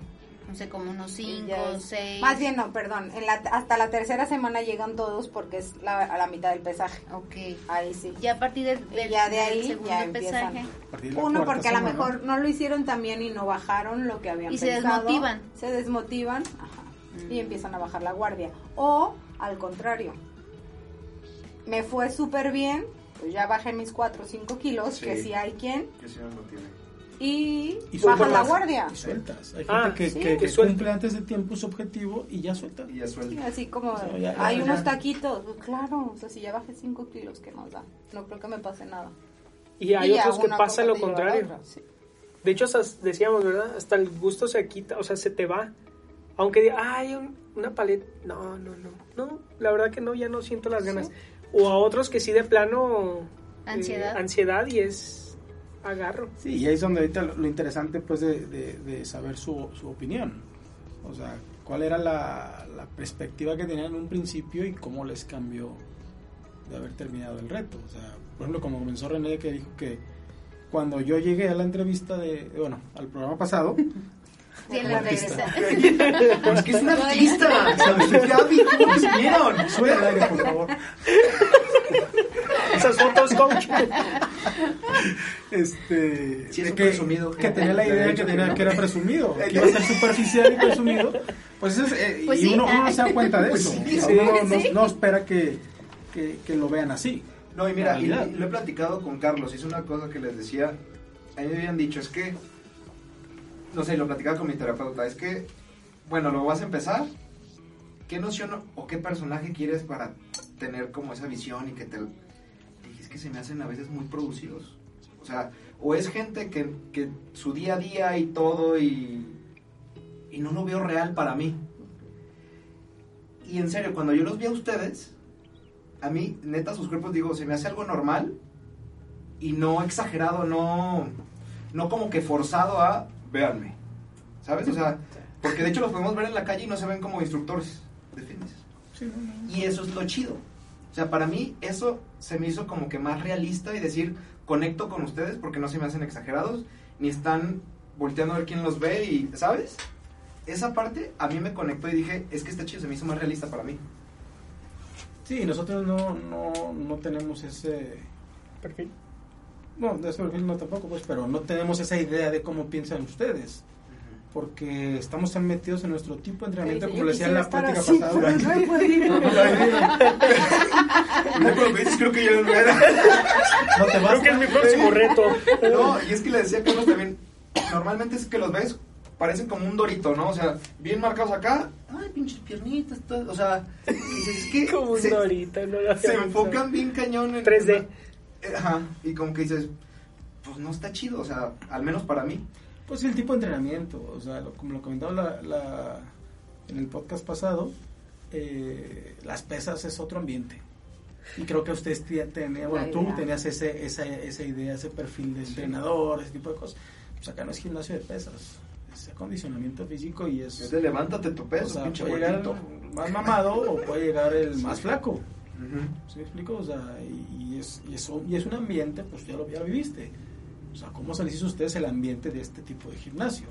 No sé, como unos Y cinco, ya es- seis. Más bien no, perdón. En la, hasta la tercera semana llegan todos porque es la, a la mitad del pesaje. Ok. Ahí sí. Ya a partir del, Y del- ya de del ahí segundo ya empiezan. pesaje. Uno, porque a lo mejor no lo hicieron tan bien y no bajaron lo que habían Y se pensado. desmotivan. Se desmotivan ajá, Mm. y empiezan a bajar la guardia. O al contrario, me fue súper bien, pues ya bajé mis 4 o 5 kilos, Sí. que sí hay quien, Yo sí me motivé. Y, Y bajan la guardia. Y sueltas. Hay gente Ah, que, sí. que- que Que cumple antes de tiempo su objetivo y ya suelta. Y ya Sí, suelta. así como, O sea, ya- ya- hay ya. unos taquitos, pues claro, o sea, si ya bajé 5 kilos, ¿qué nos da? No creo que me pase nada. Y hay Y otros que pasa lo contrario. otra, sí. De hecho, hasta decíamos, ¿verdad? Hasta el gusto se quita, o sea, se te va. Aunque diga, ay, un- una paleta. No, no, no. No, la verdad que no, ya no siento las ganas. O a otros que sí de plano. eh, Ansiedad. ansiedad y es. Agarro. Sí, y ahí es donde ahorita lo, lo interesante pues de, de- de saber su, su opinión. O sea, cuál era la, la perspectiva que tenían en un principio y cómo les cambió de haber terminado el reto. O sea, por ejemplo, como comenzó René que dijo que cuando yo llegué a la entrevista de, bueno, al programa pasado, Como la artista. regresa. Pues que es un artista. ¿sabes? Gaby, ¿cómo lo hicieron? sube al aire, por favor. Esas fotos, coach. este Sí, es de un que, presumido. que tenía la idea que tenía que era presumido que iba a ser superficial y presumido. Pues, es, eh, Pues y sí, uno, uno no se da cuenta de Pues eso. sí, uno no, espera que, que, que lo vean así. No, y mira, y, lo he platicado con Carlos, es una cosa que les decía, a mí me habían dicho, es que, no sé, lo platicaba con mi terapeuta, es que, bueno, lo vas a empezar ¿qué noción o qué personaje quieres para tener como esa visión y que te... Dije, es que se me hacen a veces muy producidos. O sea, o es gente que, que su día a día y todo y, y no lo veo real para mí. Y en serio, cuando yo los vi a ustedes, a mí, neta, sus cuerpos, digo, se me hace algo normal y no exagerado, no, no como que forzado a, véanme, ¿sabes? O sea, porque de hecho los podemos ver en la calle y no se ven como instructores de fitness. Y eso es lo chido. O sea, para mí eso se me hizo como que más realista y decir, conecto con ustedes porque no se me hacen exagerados, ni están volteando a ver quién los ve y, ¿sabes? Esa parte a mí me conectó y dije, es que está chido, se me hizo más realista para mí. Sí, nosotros no, no, no tenemos ese... Perfil. No, de ese perfil no tampoco, pues, pero no tenemos esa idea de cómo piensan ustedes. Porque estamos tan metidos en nuestro tipo de entrenamiento, Sí, como yo le decía en la estar así, pasada. no he podido. No, pero me dices, creo que ya no era. No te vas Creo que es mi próximo reto. No, y es que le decía a Carlos también, normalmente es que los ves, parecen como un dorito, ¿no? O sea, bien marcados acá, ay, pinches piernitas, todo, o sea, es que Como un se, dorito, no lo se pensado. enfocan bien cañón en... 3D. Eh, Ajá, y como que dices, pues no está chido, o sea, al menos para mí. Pues el tipo de entrenamiento, o sea, lo- como lo comentaba la, la- en el podcast pasado, eh, las pesas es otro ambiente. Y creo que ustedes tía- tenía, bueno, tú tenías ese, esa, esa idea, ese perfil de entrenador, ese tipo de cosas. Pues acá no es gimnasio de pesas, es acondicionamiento físico y es... Es de levántate tu peso, o sea, pinche puede llegar el más mamado o puede llegar el más flaco. ¿Sí me explico? O sea, y, y es, y, es, un- y es un ambiente, pues ya lo, ya lo viviste. O sea, ¿cómo se les hizo a ustedes el ambiente de este tipo de gimnasio?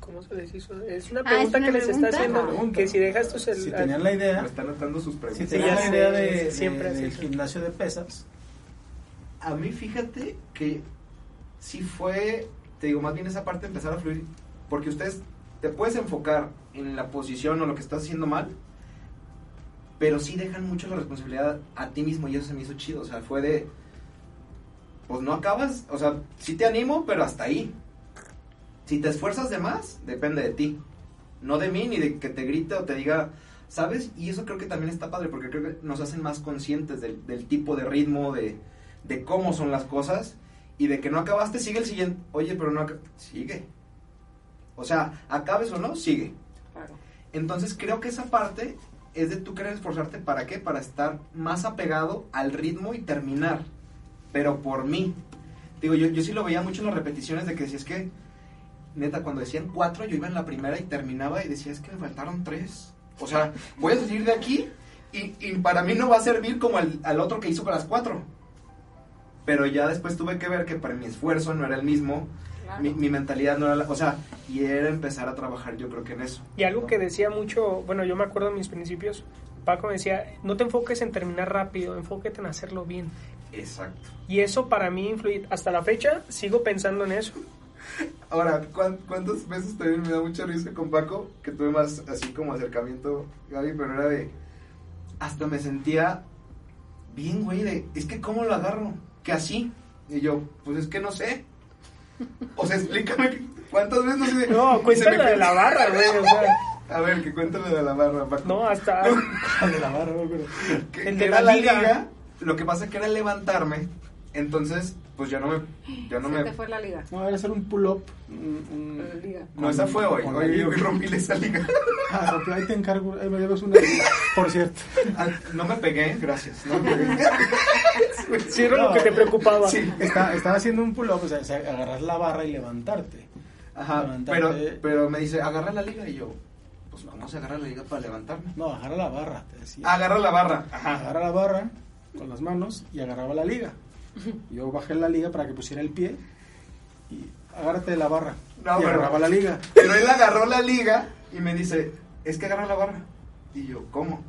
¿Cómo se les hizo? Es una Ah, pregunta es una que les está haciendo. Pregunta. Que si dejas tu Si tenían la idea, Me están notando sus si preguntas. Sí, tenían la idea de, siempre de- del eso. gimnasio de pesas, A mí fíjate que sí fue, te digo, más bien esa parte de empezar a fluir, porque ustedes te puedes enfocar en la posición o lo que estás haciendo mal, pero sí dejan mucho la responsabilidad a ti mismo y eso se me hizo chido, o sea, fue de, pues no acabas, o sea, sí te animo, pero hasta ahí. Si te esfuerzas de más, depende de ti, no de mí ni de que te grite o te diga, ¿sabes? Y eso creo que también está padre, porque creo que nos hacen más conscientes del, del tipo de ritmo, de, de cómo son las cosas y de que no acabaste, sigue el siguiente. Oye, pero no sigue. O sea, acabes o no, sigue. Entonces creo que esa parte es de tú querer esforzarte para qué? Para estar más apegado al ritmo y terminar. Pero por mí. Digo, yo, yo sí lo veía mucho en las repeticiones de que si es que, neta, cuando decían cuatro, yo iba en la primera y terminaba y decía, es que me faltaron tres. O sea, voy a salir de aquí y, y para mí no va a servir como al, al otro que hizo con las cuatro. Pero ya después tuve que ver que para mi esfuerzo no era el mismo, mi, mi mentalidad no era la... O sea, y era empezar a trabajar yo creo que en eso. Y algo que decía mucho, bueno, yo me acuerdo de mis principios, Paco me decía, no te enfoques en terminar rápido, enfóquete en hacerlo bien. Exacto. Y eso para mí influye, hasta la fecha sigo pensando en eso. Ahora, ¿cuán- ¿cuántas veces también me da mucha risa con Paco? Que tuve más así como acercamiento, Gaby, pero era de... Hasta me sentía bien, güey, de... Es que ¿cómo lo agarro? Que así. Y yo, pues es que no sé. O sea, explícame cuántas veces no sé... No, cuéntale me- de la barra, güey, o sea, A ver, que cuéntale de la barra, Paco. no, hasta... de la barra, ¿no? Pero- El de la la liga. liga. Lo que pasa que era levantarme. Entonces, pues ya no me... Ya no Se me te fue la liga. No, era hacer un pull-up. un- liga. no, esa fue hoy. Hoy, liga. hoy rompí esa liga. Ah, Rompla, ahí te encargo, ahí me llevas una. Por cierto. Ah, No me pegué, gracias. No me pegué. Sí, era lo que te preocupaba. Sí. Está, estaba haciendo un pull-up, o sea, o sea, agarrar la barra y levantarte. Ajá, Levantarte. pero, pero me dice, agarra la liga. Y yo, pues vamos a agarrar la liga para levantarme. No, agarra la barra, te decía. Agarra la barra. Ajá. Agarra la barra con las manos y agarraba la liga. Yo bajé la liga para que pusiera el pie y agárrate de la barra. No, y pero- agarraba la liga. Pero él agarró la liga y me dice, es que agarra la barra. Y yo, ¿cómo?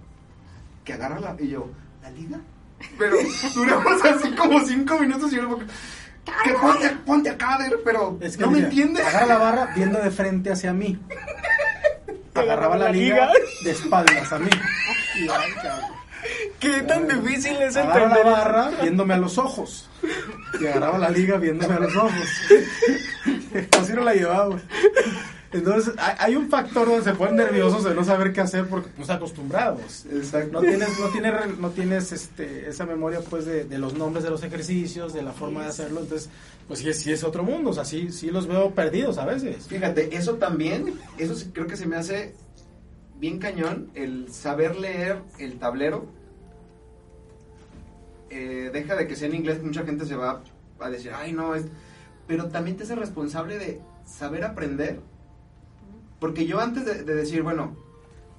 Que agarra la... Y yo, ¿la liga? Pero duramos así como cinco minutos y yo como que, que ponte, ponte acá, pero Es que no me entiendes. Agarra la barra viendo de frente hacia mí. Agarraba la liga liga. de espaldas a mí. Y, ay. Qué tan difícil es Agarra la entender. barra viéndome a los ojos. Y agarraba la liga viéndome a los ojos. Así no la llevaba. Entonces, hay, un factor donde se ponen nerviosos de no saber qué hacer porque no están acostumbrados. Exacto. No tienes, no tienes, no tienes este, esa memoria pues de, de los nombres de los ejercicios, de la forma de hacerlo. Entonces, pues sí, es- sí es otro mundo. O sea, sí, sí los veo perdidos a veces. Fíjate, eso también, eso creo que se me hace bien cañón, el saber leer el tablero. Eh, deja de que sea en inglés, mucha gente se va a decir, ay no, es... Pero también te responsable de saber aprender. Porque yo antes de, de decir, bueno,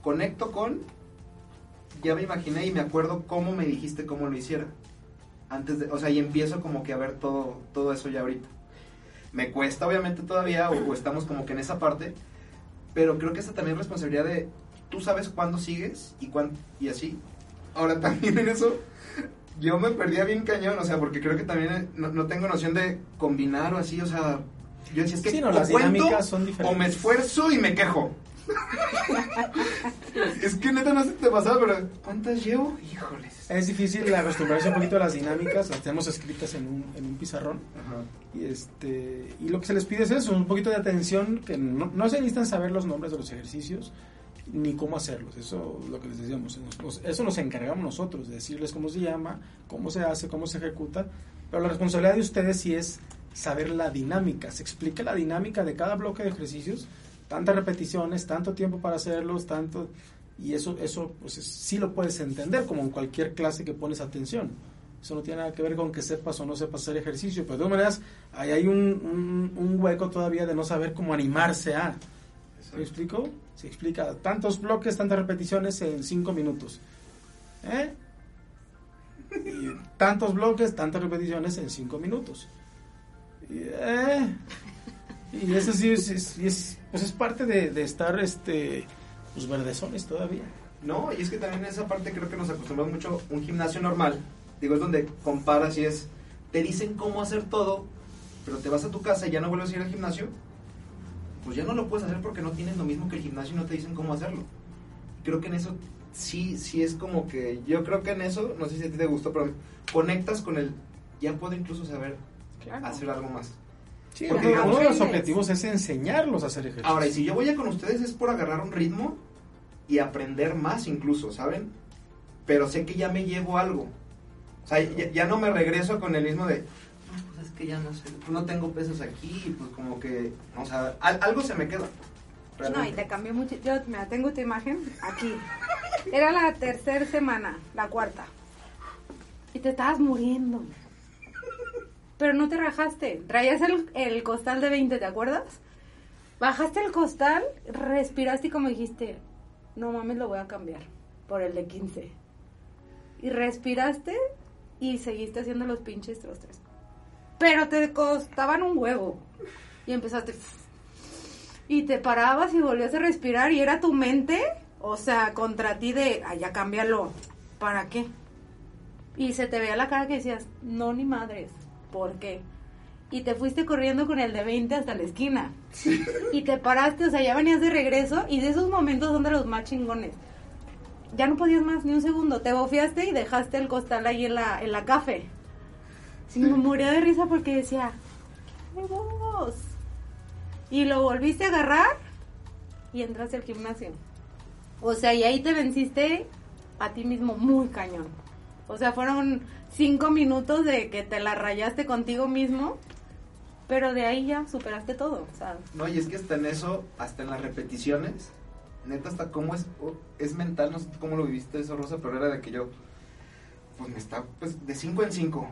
conecto con, ya me imaginé y me acuerdo cómo me dijiste cómo lo hiciera. Antes de, o sea, y empiezo como que a ver todo, todo eso ya ahorita. Me cuesta obviamente todavía, o, estamos como que en esa parte, pero creo que esa también es responsabilidad de, tú sabes cuándo sigues y cuándo, y así. Ahora también en eso, yo me perdía bien cañón, o sea, porque creo que también eh, no, no tengo noción de combinar o así, o sea, yo decía, es que Sí, no, o las cuento, dinámicas son o diferentes. me esfuerzo y me quejo. es que neta no sé si te pasaba, pero ¿cuántas llevo? Híjoles. Es difícil acostumbrarse un poquito a las dinámicas, las tenemos escritas en un, en un pizarrón. Ajá. Y, este, y lo que se les pide es eso, un poquito de atención, que no, no se necesitan saber los nombres de los ejercicios ni cómo hacerlos. Eso es lo que les decíamos. eso nos encargamos nosotros, de decirles cómo se llama, cómo se hace, cómo se ejecuta. Pero la responsabilidad de ustedes sí es saber la dinámica. Se explica la dinámica de cada bloque de ejercicios, tantas repeticiones, tanto tiempo para hacerlos, tanto... Y eso, eso pues, es- sí lo puedes entender, como en cualquier clase que pones atención. Eso no tiene nada que ver con que sepas o no sepas hacer ejercicio. Pero de todas maneras, ahí hay un, un- un hueco todavía de no saber cómo animarse a. ¿Me explico? Se explica tantos bloques, tantas repeticiones en cinco minutos. ¿Eh? Y tantos bloques, tantas repeticiones en cinco minutos. Y, ¿eh? Y eso sí es, es- es- pues es parte de, de estar este, pues verdezones todavía. No, y es que también en esa parte creo que nos acostumbramos mucho un gimnasio normal. Digo, es donde comparas y es, te dicen cómo hacer todo, pero te vas a tu casa y ya no vuelves a ir al gimnasio, pues ya no lo puedes hacer porque no tienes lo mismo que el gimnasio y no te dicen cómo hacerlo. Creo que en eso sí, sí es como que, yo creo que en eso, no sé si a ti te gustó, pero conectas con el, ya puedo incluso saber Claro. hacer algo más. Sí, Porque uno, uno de los objetivos es enseñarlos a hacer ejercicio. Ahora, y si yo voy a con ustedes es por agarrar un ritmo y aprender más incluso, ¿saben? Pero sé que ya me llevo algo. O sea, ya, ya no me regreso con el mismo de, que ya no sé, pues no tengo pesos aquí, y pues como que, o sea, al- algo se me queda. No, y te cambió mucho. Yo, mira, tengo tu imagen aquí. Era la tercera semana, la cuarta. Y te estabas muriendo. Pero no te rajaste. Traías el, el costal de 20, ¿te acuerdas? Bajaste el costal, respiraste y como dijiste, no mames, lo voy a cambiar por el de 15. Y respiraste y seguiste haciendo los pinches trostes. Pero te costaban un huevo. Y empezaste... Y te parabas y volvías a respirar y era tu mente, o sea, contra ti de, ya cámbialo, ¿para qué? Y se te veía la cara que decías, no ni madres, ¿por qué? Y te fuiste corriendo con el de 20 hasta la esquina. Y te paraste, o sea, ya venías de regreso y de esos momentos son de los más chingones. Ya no podías más ni un segundo, te bofiaste y dejaste el costal ahí en la, en la café. Sí, me moría de risa porque decía, ¡qué huevos! Y lo volviste a agarrar y entraste al gimnasio. O sea, y ahí te venciste a ti mismo muy cañón. O sea, fueron cinco minutos de que te la rayaste contigo mismo, pero de ahí ya superaste todo. Sea, No, y es que hasta en eso, hasta en las repeticiones, neta, hasta cómo es, es mental, no sé cómo lo viviste eso, Rosa, pero era de que yo, pues me está, pues de 5 en 5.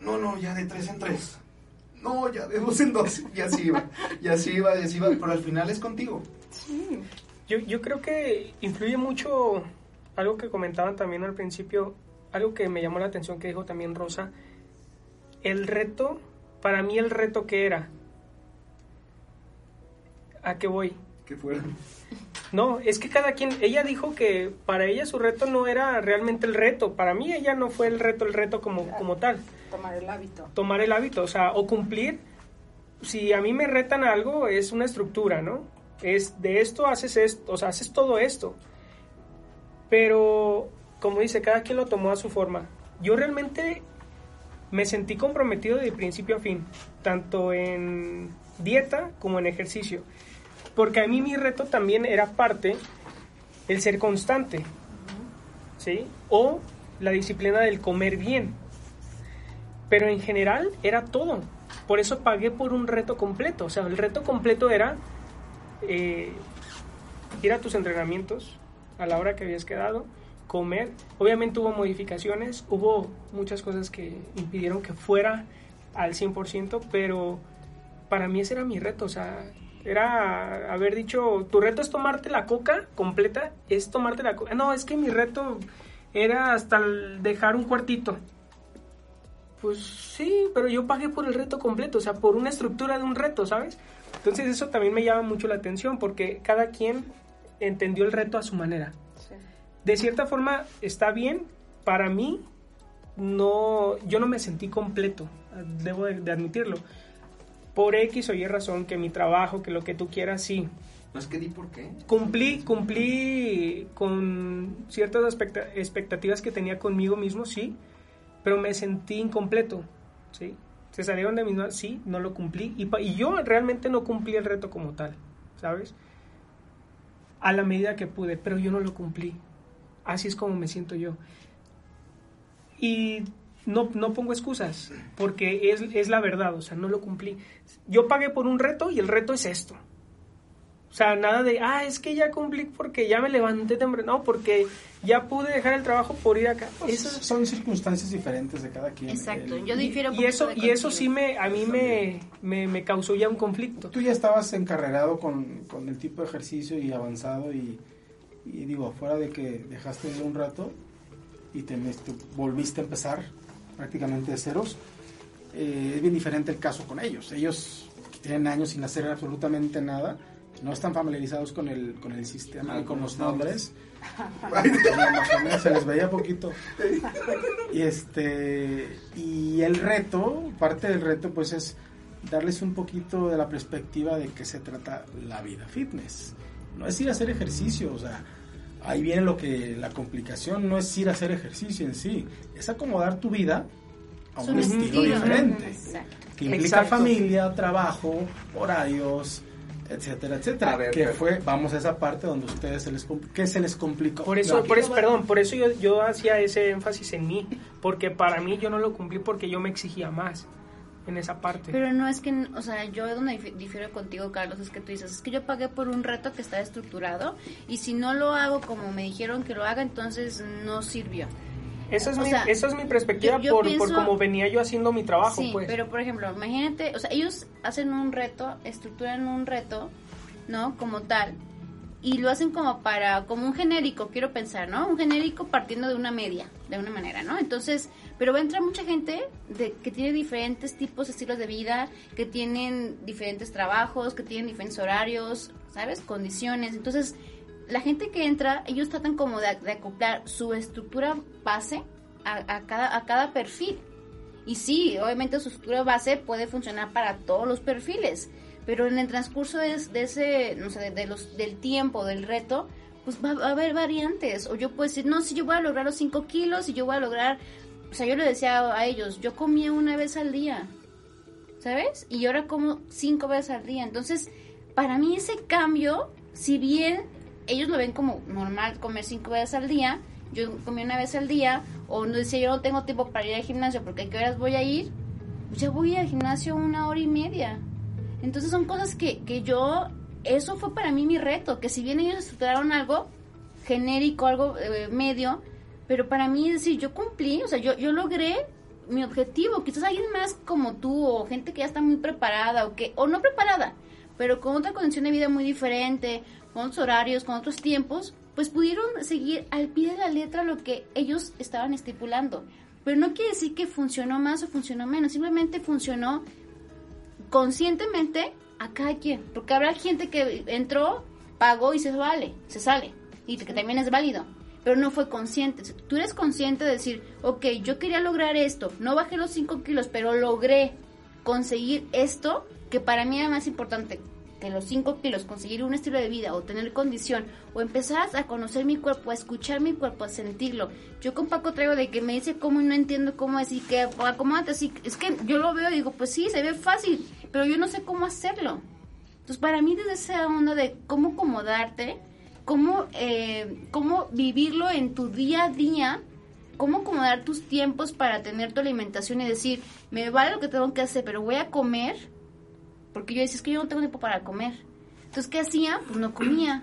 No, no, ya de 3 en 3. No, ya de 2 en 2. Y así iba, y así iba, y así iba, pero al final es contigo. sí. Yo, yo creo que influye mucho algo que comentaban también al principio, algo que me llamó la atención que dijo también Rosa, el reto, para mí el reto que era, ¿a qué voy? Que fueron. No, es que cada quien, ella dijo que para ella su reto no era realmente el reto, para mí ella no fue el reto, el reto como, como tal, Tomar el hábito. tomar el hábito, o sea, o cumplir, si a mí me retan algo es una estructura, ¿no? Es de esto haces esto, o sea, haces todo esto, pero como dice, cada quien lo tomó a su forma. Yo realmente me sentí comprometido de principio a fin, tanto en dieta como en ejercicio. Porque a mí mi reto también era parte el ser constante, ¿sí? O la disciplina del comer bien. Pero en general era todo. Por eso pagué por un reto completo. O sea, el reto completo era eh, ir a tus entrenamientos a la hora que habías quedado, comer. Obviamente hubo modificaciones, hubo muchas cosas que impidieron que fuera al 100%, pero para mí ese era mi reto. O sea, era haber dicho, tu reto es tomarte la coca completa, es tomarte la coca. No, es que mi reto era hasta dejar un cuartito. Pues sí, pero yo pagué por el reto completo, o sea, por una estructura de un reto, ¿sabes? Entonces eso también me llama mucho la atención porque cada quien entendió el reto a su manera. De cierta forma está bien, para mí no, yo no me sentí completo, debo de, admitirlo. Por X o Y razón, que mi trabajo, que lo que tú quieras, sí. No es que di por qué. Cumplí, cumplí con ciertas expectativas que tenía conmigo mismo, sí, pero me sentí incompleto, ¿sí? Se salieron de mis manos, sí, no lo cumplí. Y, y yo realmente no cumplí el reto como tal, ¿sabes? A la medida que pude, pero yo no lo cumplí. Así es como me siento yo. Y no, no pongo excusas, porque es, es la verdad, o sea, no lo cumplí. Yo pagué por un reto y el reto es esto. O sea, nada de, ah, es que ya cumplí porque ya me levanté temprano. No, porque ya pude dejar el trabajo por ir acá. Pues son circunstancias diferentes de cada quien. Exacto, yo difiero Y eso, y eso sí me, a mí me, me, causó ya un conflicto. Tú ya estabas encarregado con, con el tipo de ejercicio y avanzado y, y digo, fuera de que dejaste un rato y te, volviste a empezar prácticamente de ceros, eh, es bien diferente el caso con ellos. Ellos tienen años sin hacer absolutamente nada no están familiarizados con el, con el sistema y con los nombres. se les veía poquito. Y este y el reto, parte del reto pues es darles un poquito de la perspectiva de qué se trata la vida fitness. No es ir a hacer ejercicio, o sea, ahí viene lo que la complicación no es ir a hacer ejercicio en sí, es acomodar tu vida a un estilo, diferente. Que implica familia, trabajo, horarios, etcétera, etcétera. que fue, vamos a esa parte donde ustedes se les que se les complicó. Por eso, por eso, perdón, por eso yo, yo hacía ese énfasis en mí, porque para mí yo no lo cumplí porque yo me exigía más en esa parte. Pero no es que, o sea, yo donde difiero contigo, Carlos, es que tú dices, es que yo pagué por un reto que está estructurado y si no lo hago como me dijeron que lo haga, entonces no sirvió. Esa es, mi, esa es mi perspectiva por, por cómo venía yo haciendo mi trabajo, sí, pues. pero por ejemplo, imagínate, o sea, ellos hacen un reto, estructuran un reto, ¿no? Como tal, y lo hacen como para, como un genérico, quiero pensar, ¿no? Un genérico partiendo de una media, de una manera, ¿no? Entonces, pero va a entrar mucha gente de, que tiene diferentes tipos, estilos de vida, que tienen diferentes trabajos, que tienen diferentes horarios, ¿sabes? Condiciones. Entonces, la gente que entra, ellos tratan como de, acoplar su estructura base a, cada, perfil. Y sí, obviamente su estructura base puede funcionar para todos los perfiles, pero en el transcurso de, ese, no sé, de, los, del tiempo, del reto, pues va, a haber variantes. O yo puedo decir, no, si yo voy a lograr los 5 kilos y yo voy a lograr, sea, yo le decía a ellos, yo comía una vez al día, ¿sabes? Y ahora como cinco veces al día. Entonces, para mí ese cambio, si bien ellos lo ven como normal comer cinco veces al día, yo comí una vez al día, o no decía yo no tengo tiempo para ir al gimnasio porque a qué horas voy a ir, pues ya voy al gimnasio una hora y media. Entonces son cosas que, que yo, eso fue para mí mi reto, que si bien ellos estructuraron algo genérico, algo eh, medio, pero para mí decir, yo cumplí, o sea, yo, yo logré mi objetivo, quizás alguien más como tú o gente que ya está muy preparada o que, o no preparada, pero con otra condición de vida muy diferente con otros horarios, con otros tiempos, pues pudieron seguir al pie de la letra lo que ellos estaban estipulando. Pero no quiere decir que funcionó más o funcionó menos, simplemente funcionó conscientemente a cada quien. Porque habrá gente que entró, pagó y se vale, se sale, y que también es válido. Pero no fue consciente. Tú eres consciente de decir, ok, yo quería lograr esto, no bajé los 5 kilos, pero logré conseguir esto, que para mí era más importante que los 5 kilos, conseguir un estilo de vida o tener condición o empezar a conocer mi cuerpo, a escuchar mi cuerpo, a sentirlo. Yo con Paco traigo de que me dice cómo y no entiendo cómo es y que acomódate así. Es que yo lo veo y digo, pues sí, se ve fácil, pero yo no sé cómo hacerlo. Entonces, para mí, desde esa onda de cómo acomodarte, cómo, eh, cómo vivirlo en tu día a día, cómo acomodar tus tiempos para tener tu alimentación y decir, me vale lo que tengo que hacer, pero voy a comer, porque yo decía, es que yo no tengo tiempo para comer. Entonces, ¿qué hacía? Pues no comía.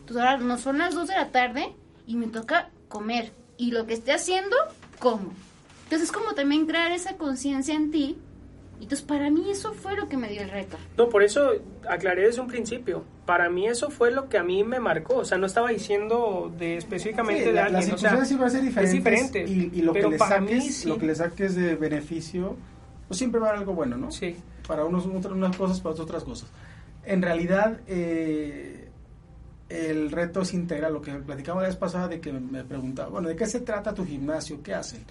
Entonces, ahora no son las 2 de la tarde y me toca comer. Y lo que esté haciendo, como. Entonces, es como también crear esa conciencia en ti. Y entonces, para mí, eso fue lo que me dio el reto. No, por eso aclaré desde un principio. Para mí eso fue lo que a mí me marcó. O sea, no estaba diciendo de específicamente Sí, de la- alguien. las o sea, a ser diferentes. es diferente. Y, y lo, que pero le para saques, mí sí. lo que le saques de beneficio, pues siempre va a haber algo bueno, ¿no? Sí. Para unos otras unas cosas, para otras otras cosas. En realidad, eh, el reto es integral. Lo que platicamos la vez pasada de que me preguntaba, bueno, ¿de qué se trata tu gimnasio? ¿Qué hacen?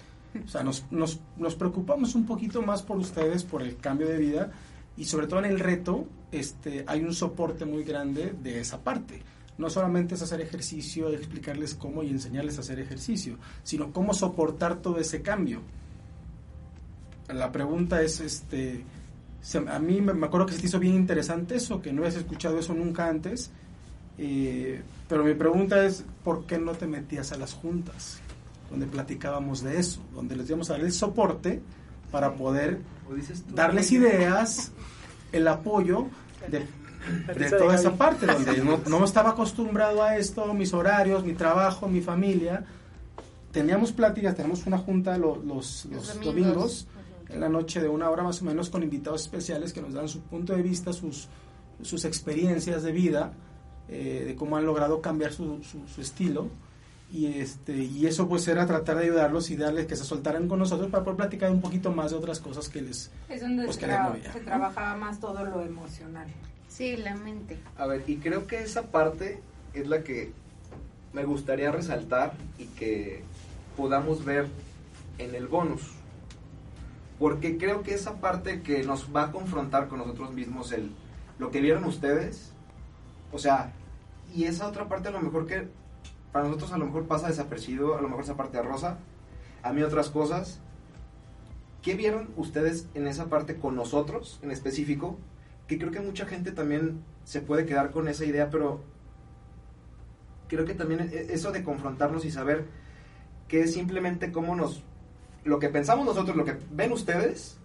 O sea, nos, nos, preocupamos un poquito más por ustedes, por el cambio de vida y sobre todo en el reto este, hay un soporte muy grande de esa parte. No solamente es hacer ejercicio, explicarles cómo y enseñarles a hacer ejercicio, sino cómo soportar todo ese cambio. La pregunta es, este, a mí me, me acuerdo que se te hizo bien interesante eso, que no habías escuchado eso nunca antes, eh, pero mi pregunta es, ¿por qué no te metías a las juntas? Donde platicábamos de eso, donde les íbamos a dar el soporte para poder darles ideas, el apoyo de, toda esa parte, donde no, no estaba acostumbrado a esto, mis horarios, mi trabajo, mi familia. Teníamos pláticas, tenemos una junta lo- los, los Los domingos, domingos. en la noche de una hora más o menos, con invitados especiales que nos dan su punto de vista, sus, sus experiencias de vida, eh, de cómo han logrado cambiar su, su- su estilo. Y, este, y eso pues era tratar de ayudarlos y darles que se soltaran con nosotros para poder platicar un poquito más de otras cosas que les... Es donde Pues se, que tra- les movía, se ¿no? trabajaba más todo lo emocional. Sí, la mente. A ver, y creo que esa parte es la que me gustaría resaltar y que podamos ver en el bonus. Porque creo que esa parte que nos va a confrontar con nosotros mismos, el, lo que vieron ustedes, o sea, y esa otra parte a lo mejor que para nosotros a lo mejor pasa desapercibido, a lo mejor esa parte de rosa, a mí otras cosas. ¿Qué vieron ustedes en esa parte con nosotros en específico? Que creo que mucha gente también se puede quedar con esa idea, pero creo que también e- eso de confrontarnos y saber que es simplemente cómo nos... Lo que pensamos nosotros, lo que ven ustedes,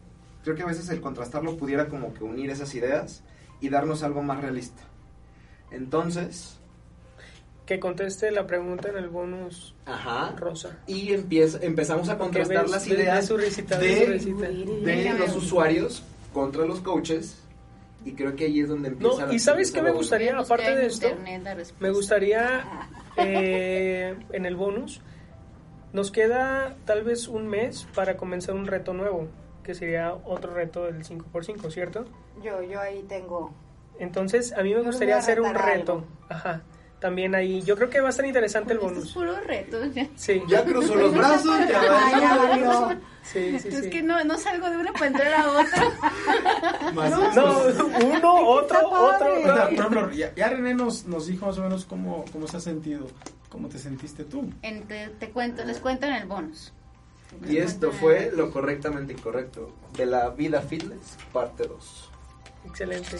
creo que a veces el contrastarlo pudiera como que unir esas ideas y darnos algo más realista. Entonces, Que conteste la pregunta en el bonus ajá, rosa. y empieza, empezamos a contrastar ves- las ideas ves de- los usuarios contra los coaches y creo que ahí es donde empieza No, la- ¿y sabes qué me gustaría? Aparte de esto. Me gustaría eh, en el bonus, nos queda tal vez un mes para comenzar un reto nuevo, que sería otro reto del 5x5, ¿cierto? Yo, yo ahí tengo. Entonces, a mí me Yo gustaría hacer un reto. algo. Ajá. También ahí, yo creo que va a estar interesante el Esto es bonus. puro reto. ya. Sí, Ya cruzó los brazos, ya valió. sí, sí, es sí. que no, no salgo de una para entrar a otra. Más No, uno, otro, otro. no. ya, ya René nos, nos dijo más o menos cómo, cómo se ha sentido, cómo te sentiste tú. En- te, te cuento, les cuento en el bonus. Y esto fue lo correctamente incorrecto de la vida fitness, parte 2. Excelente.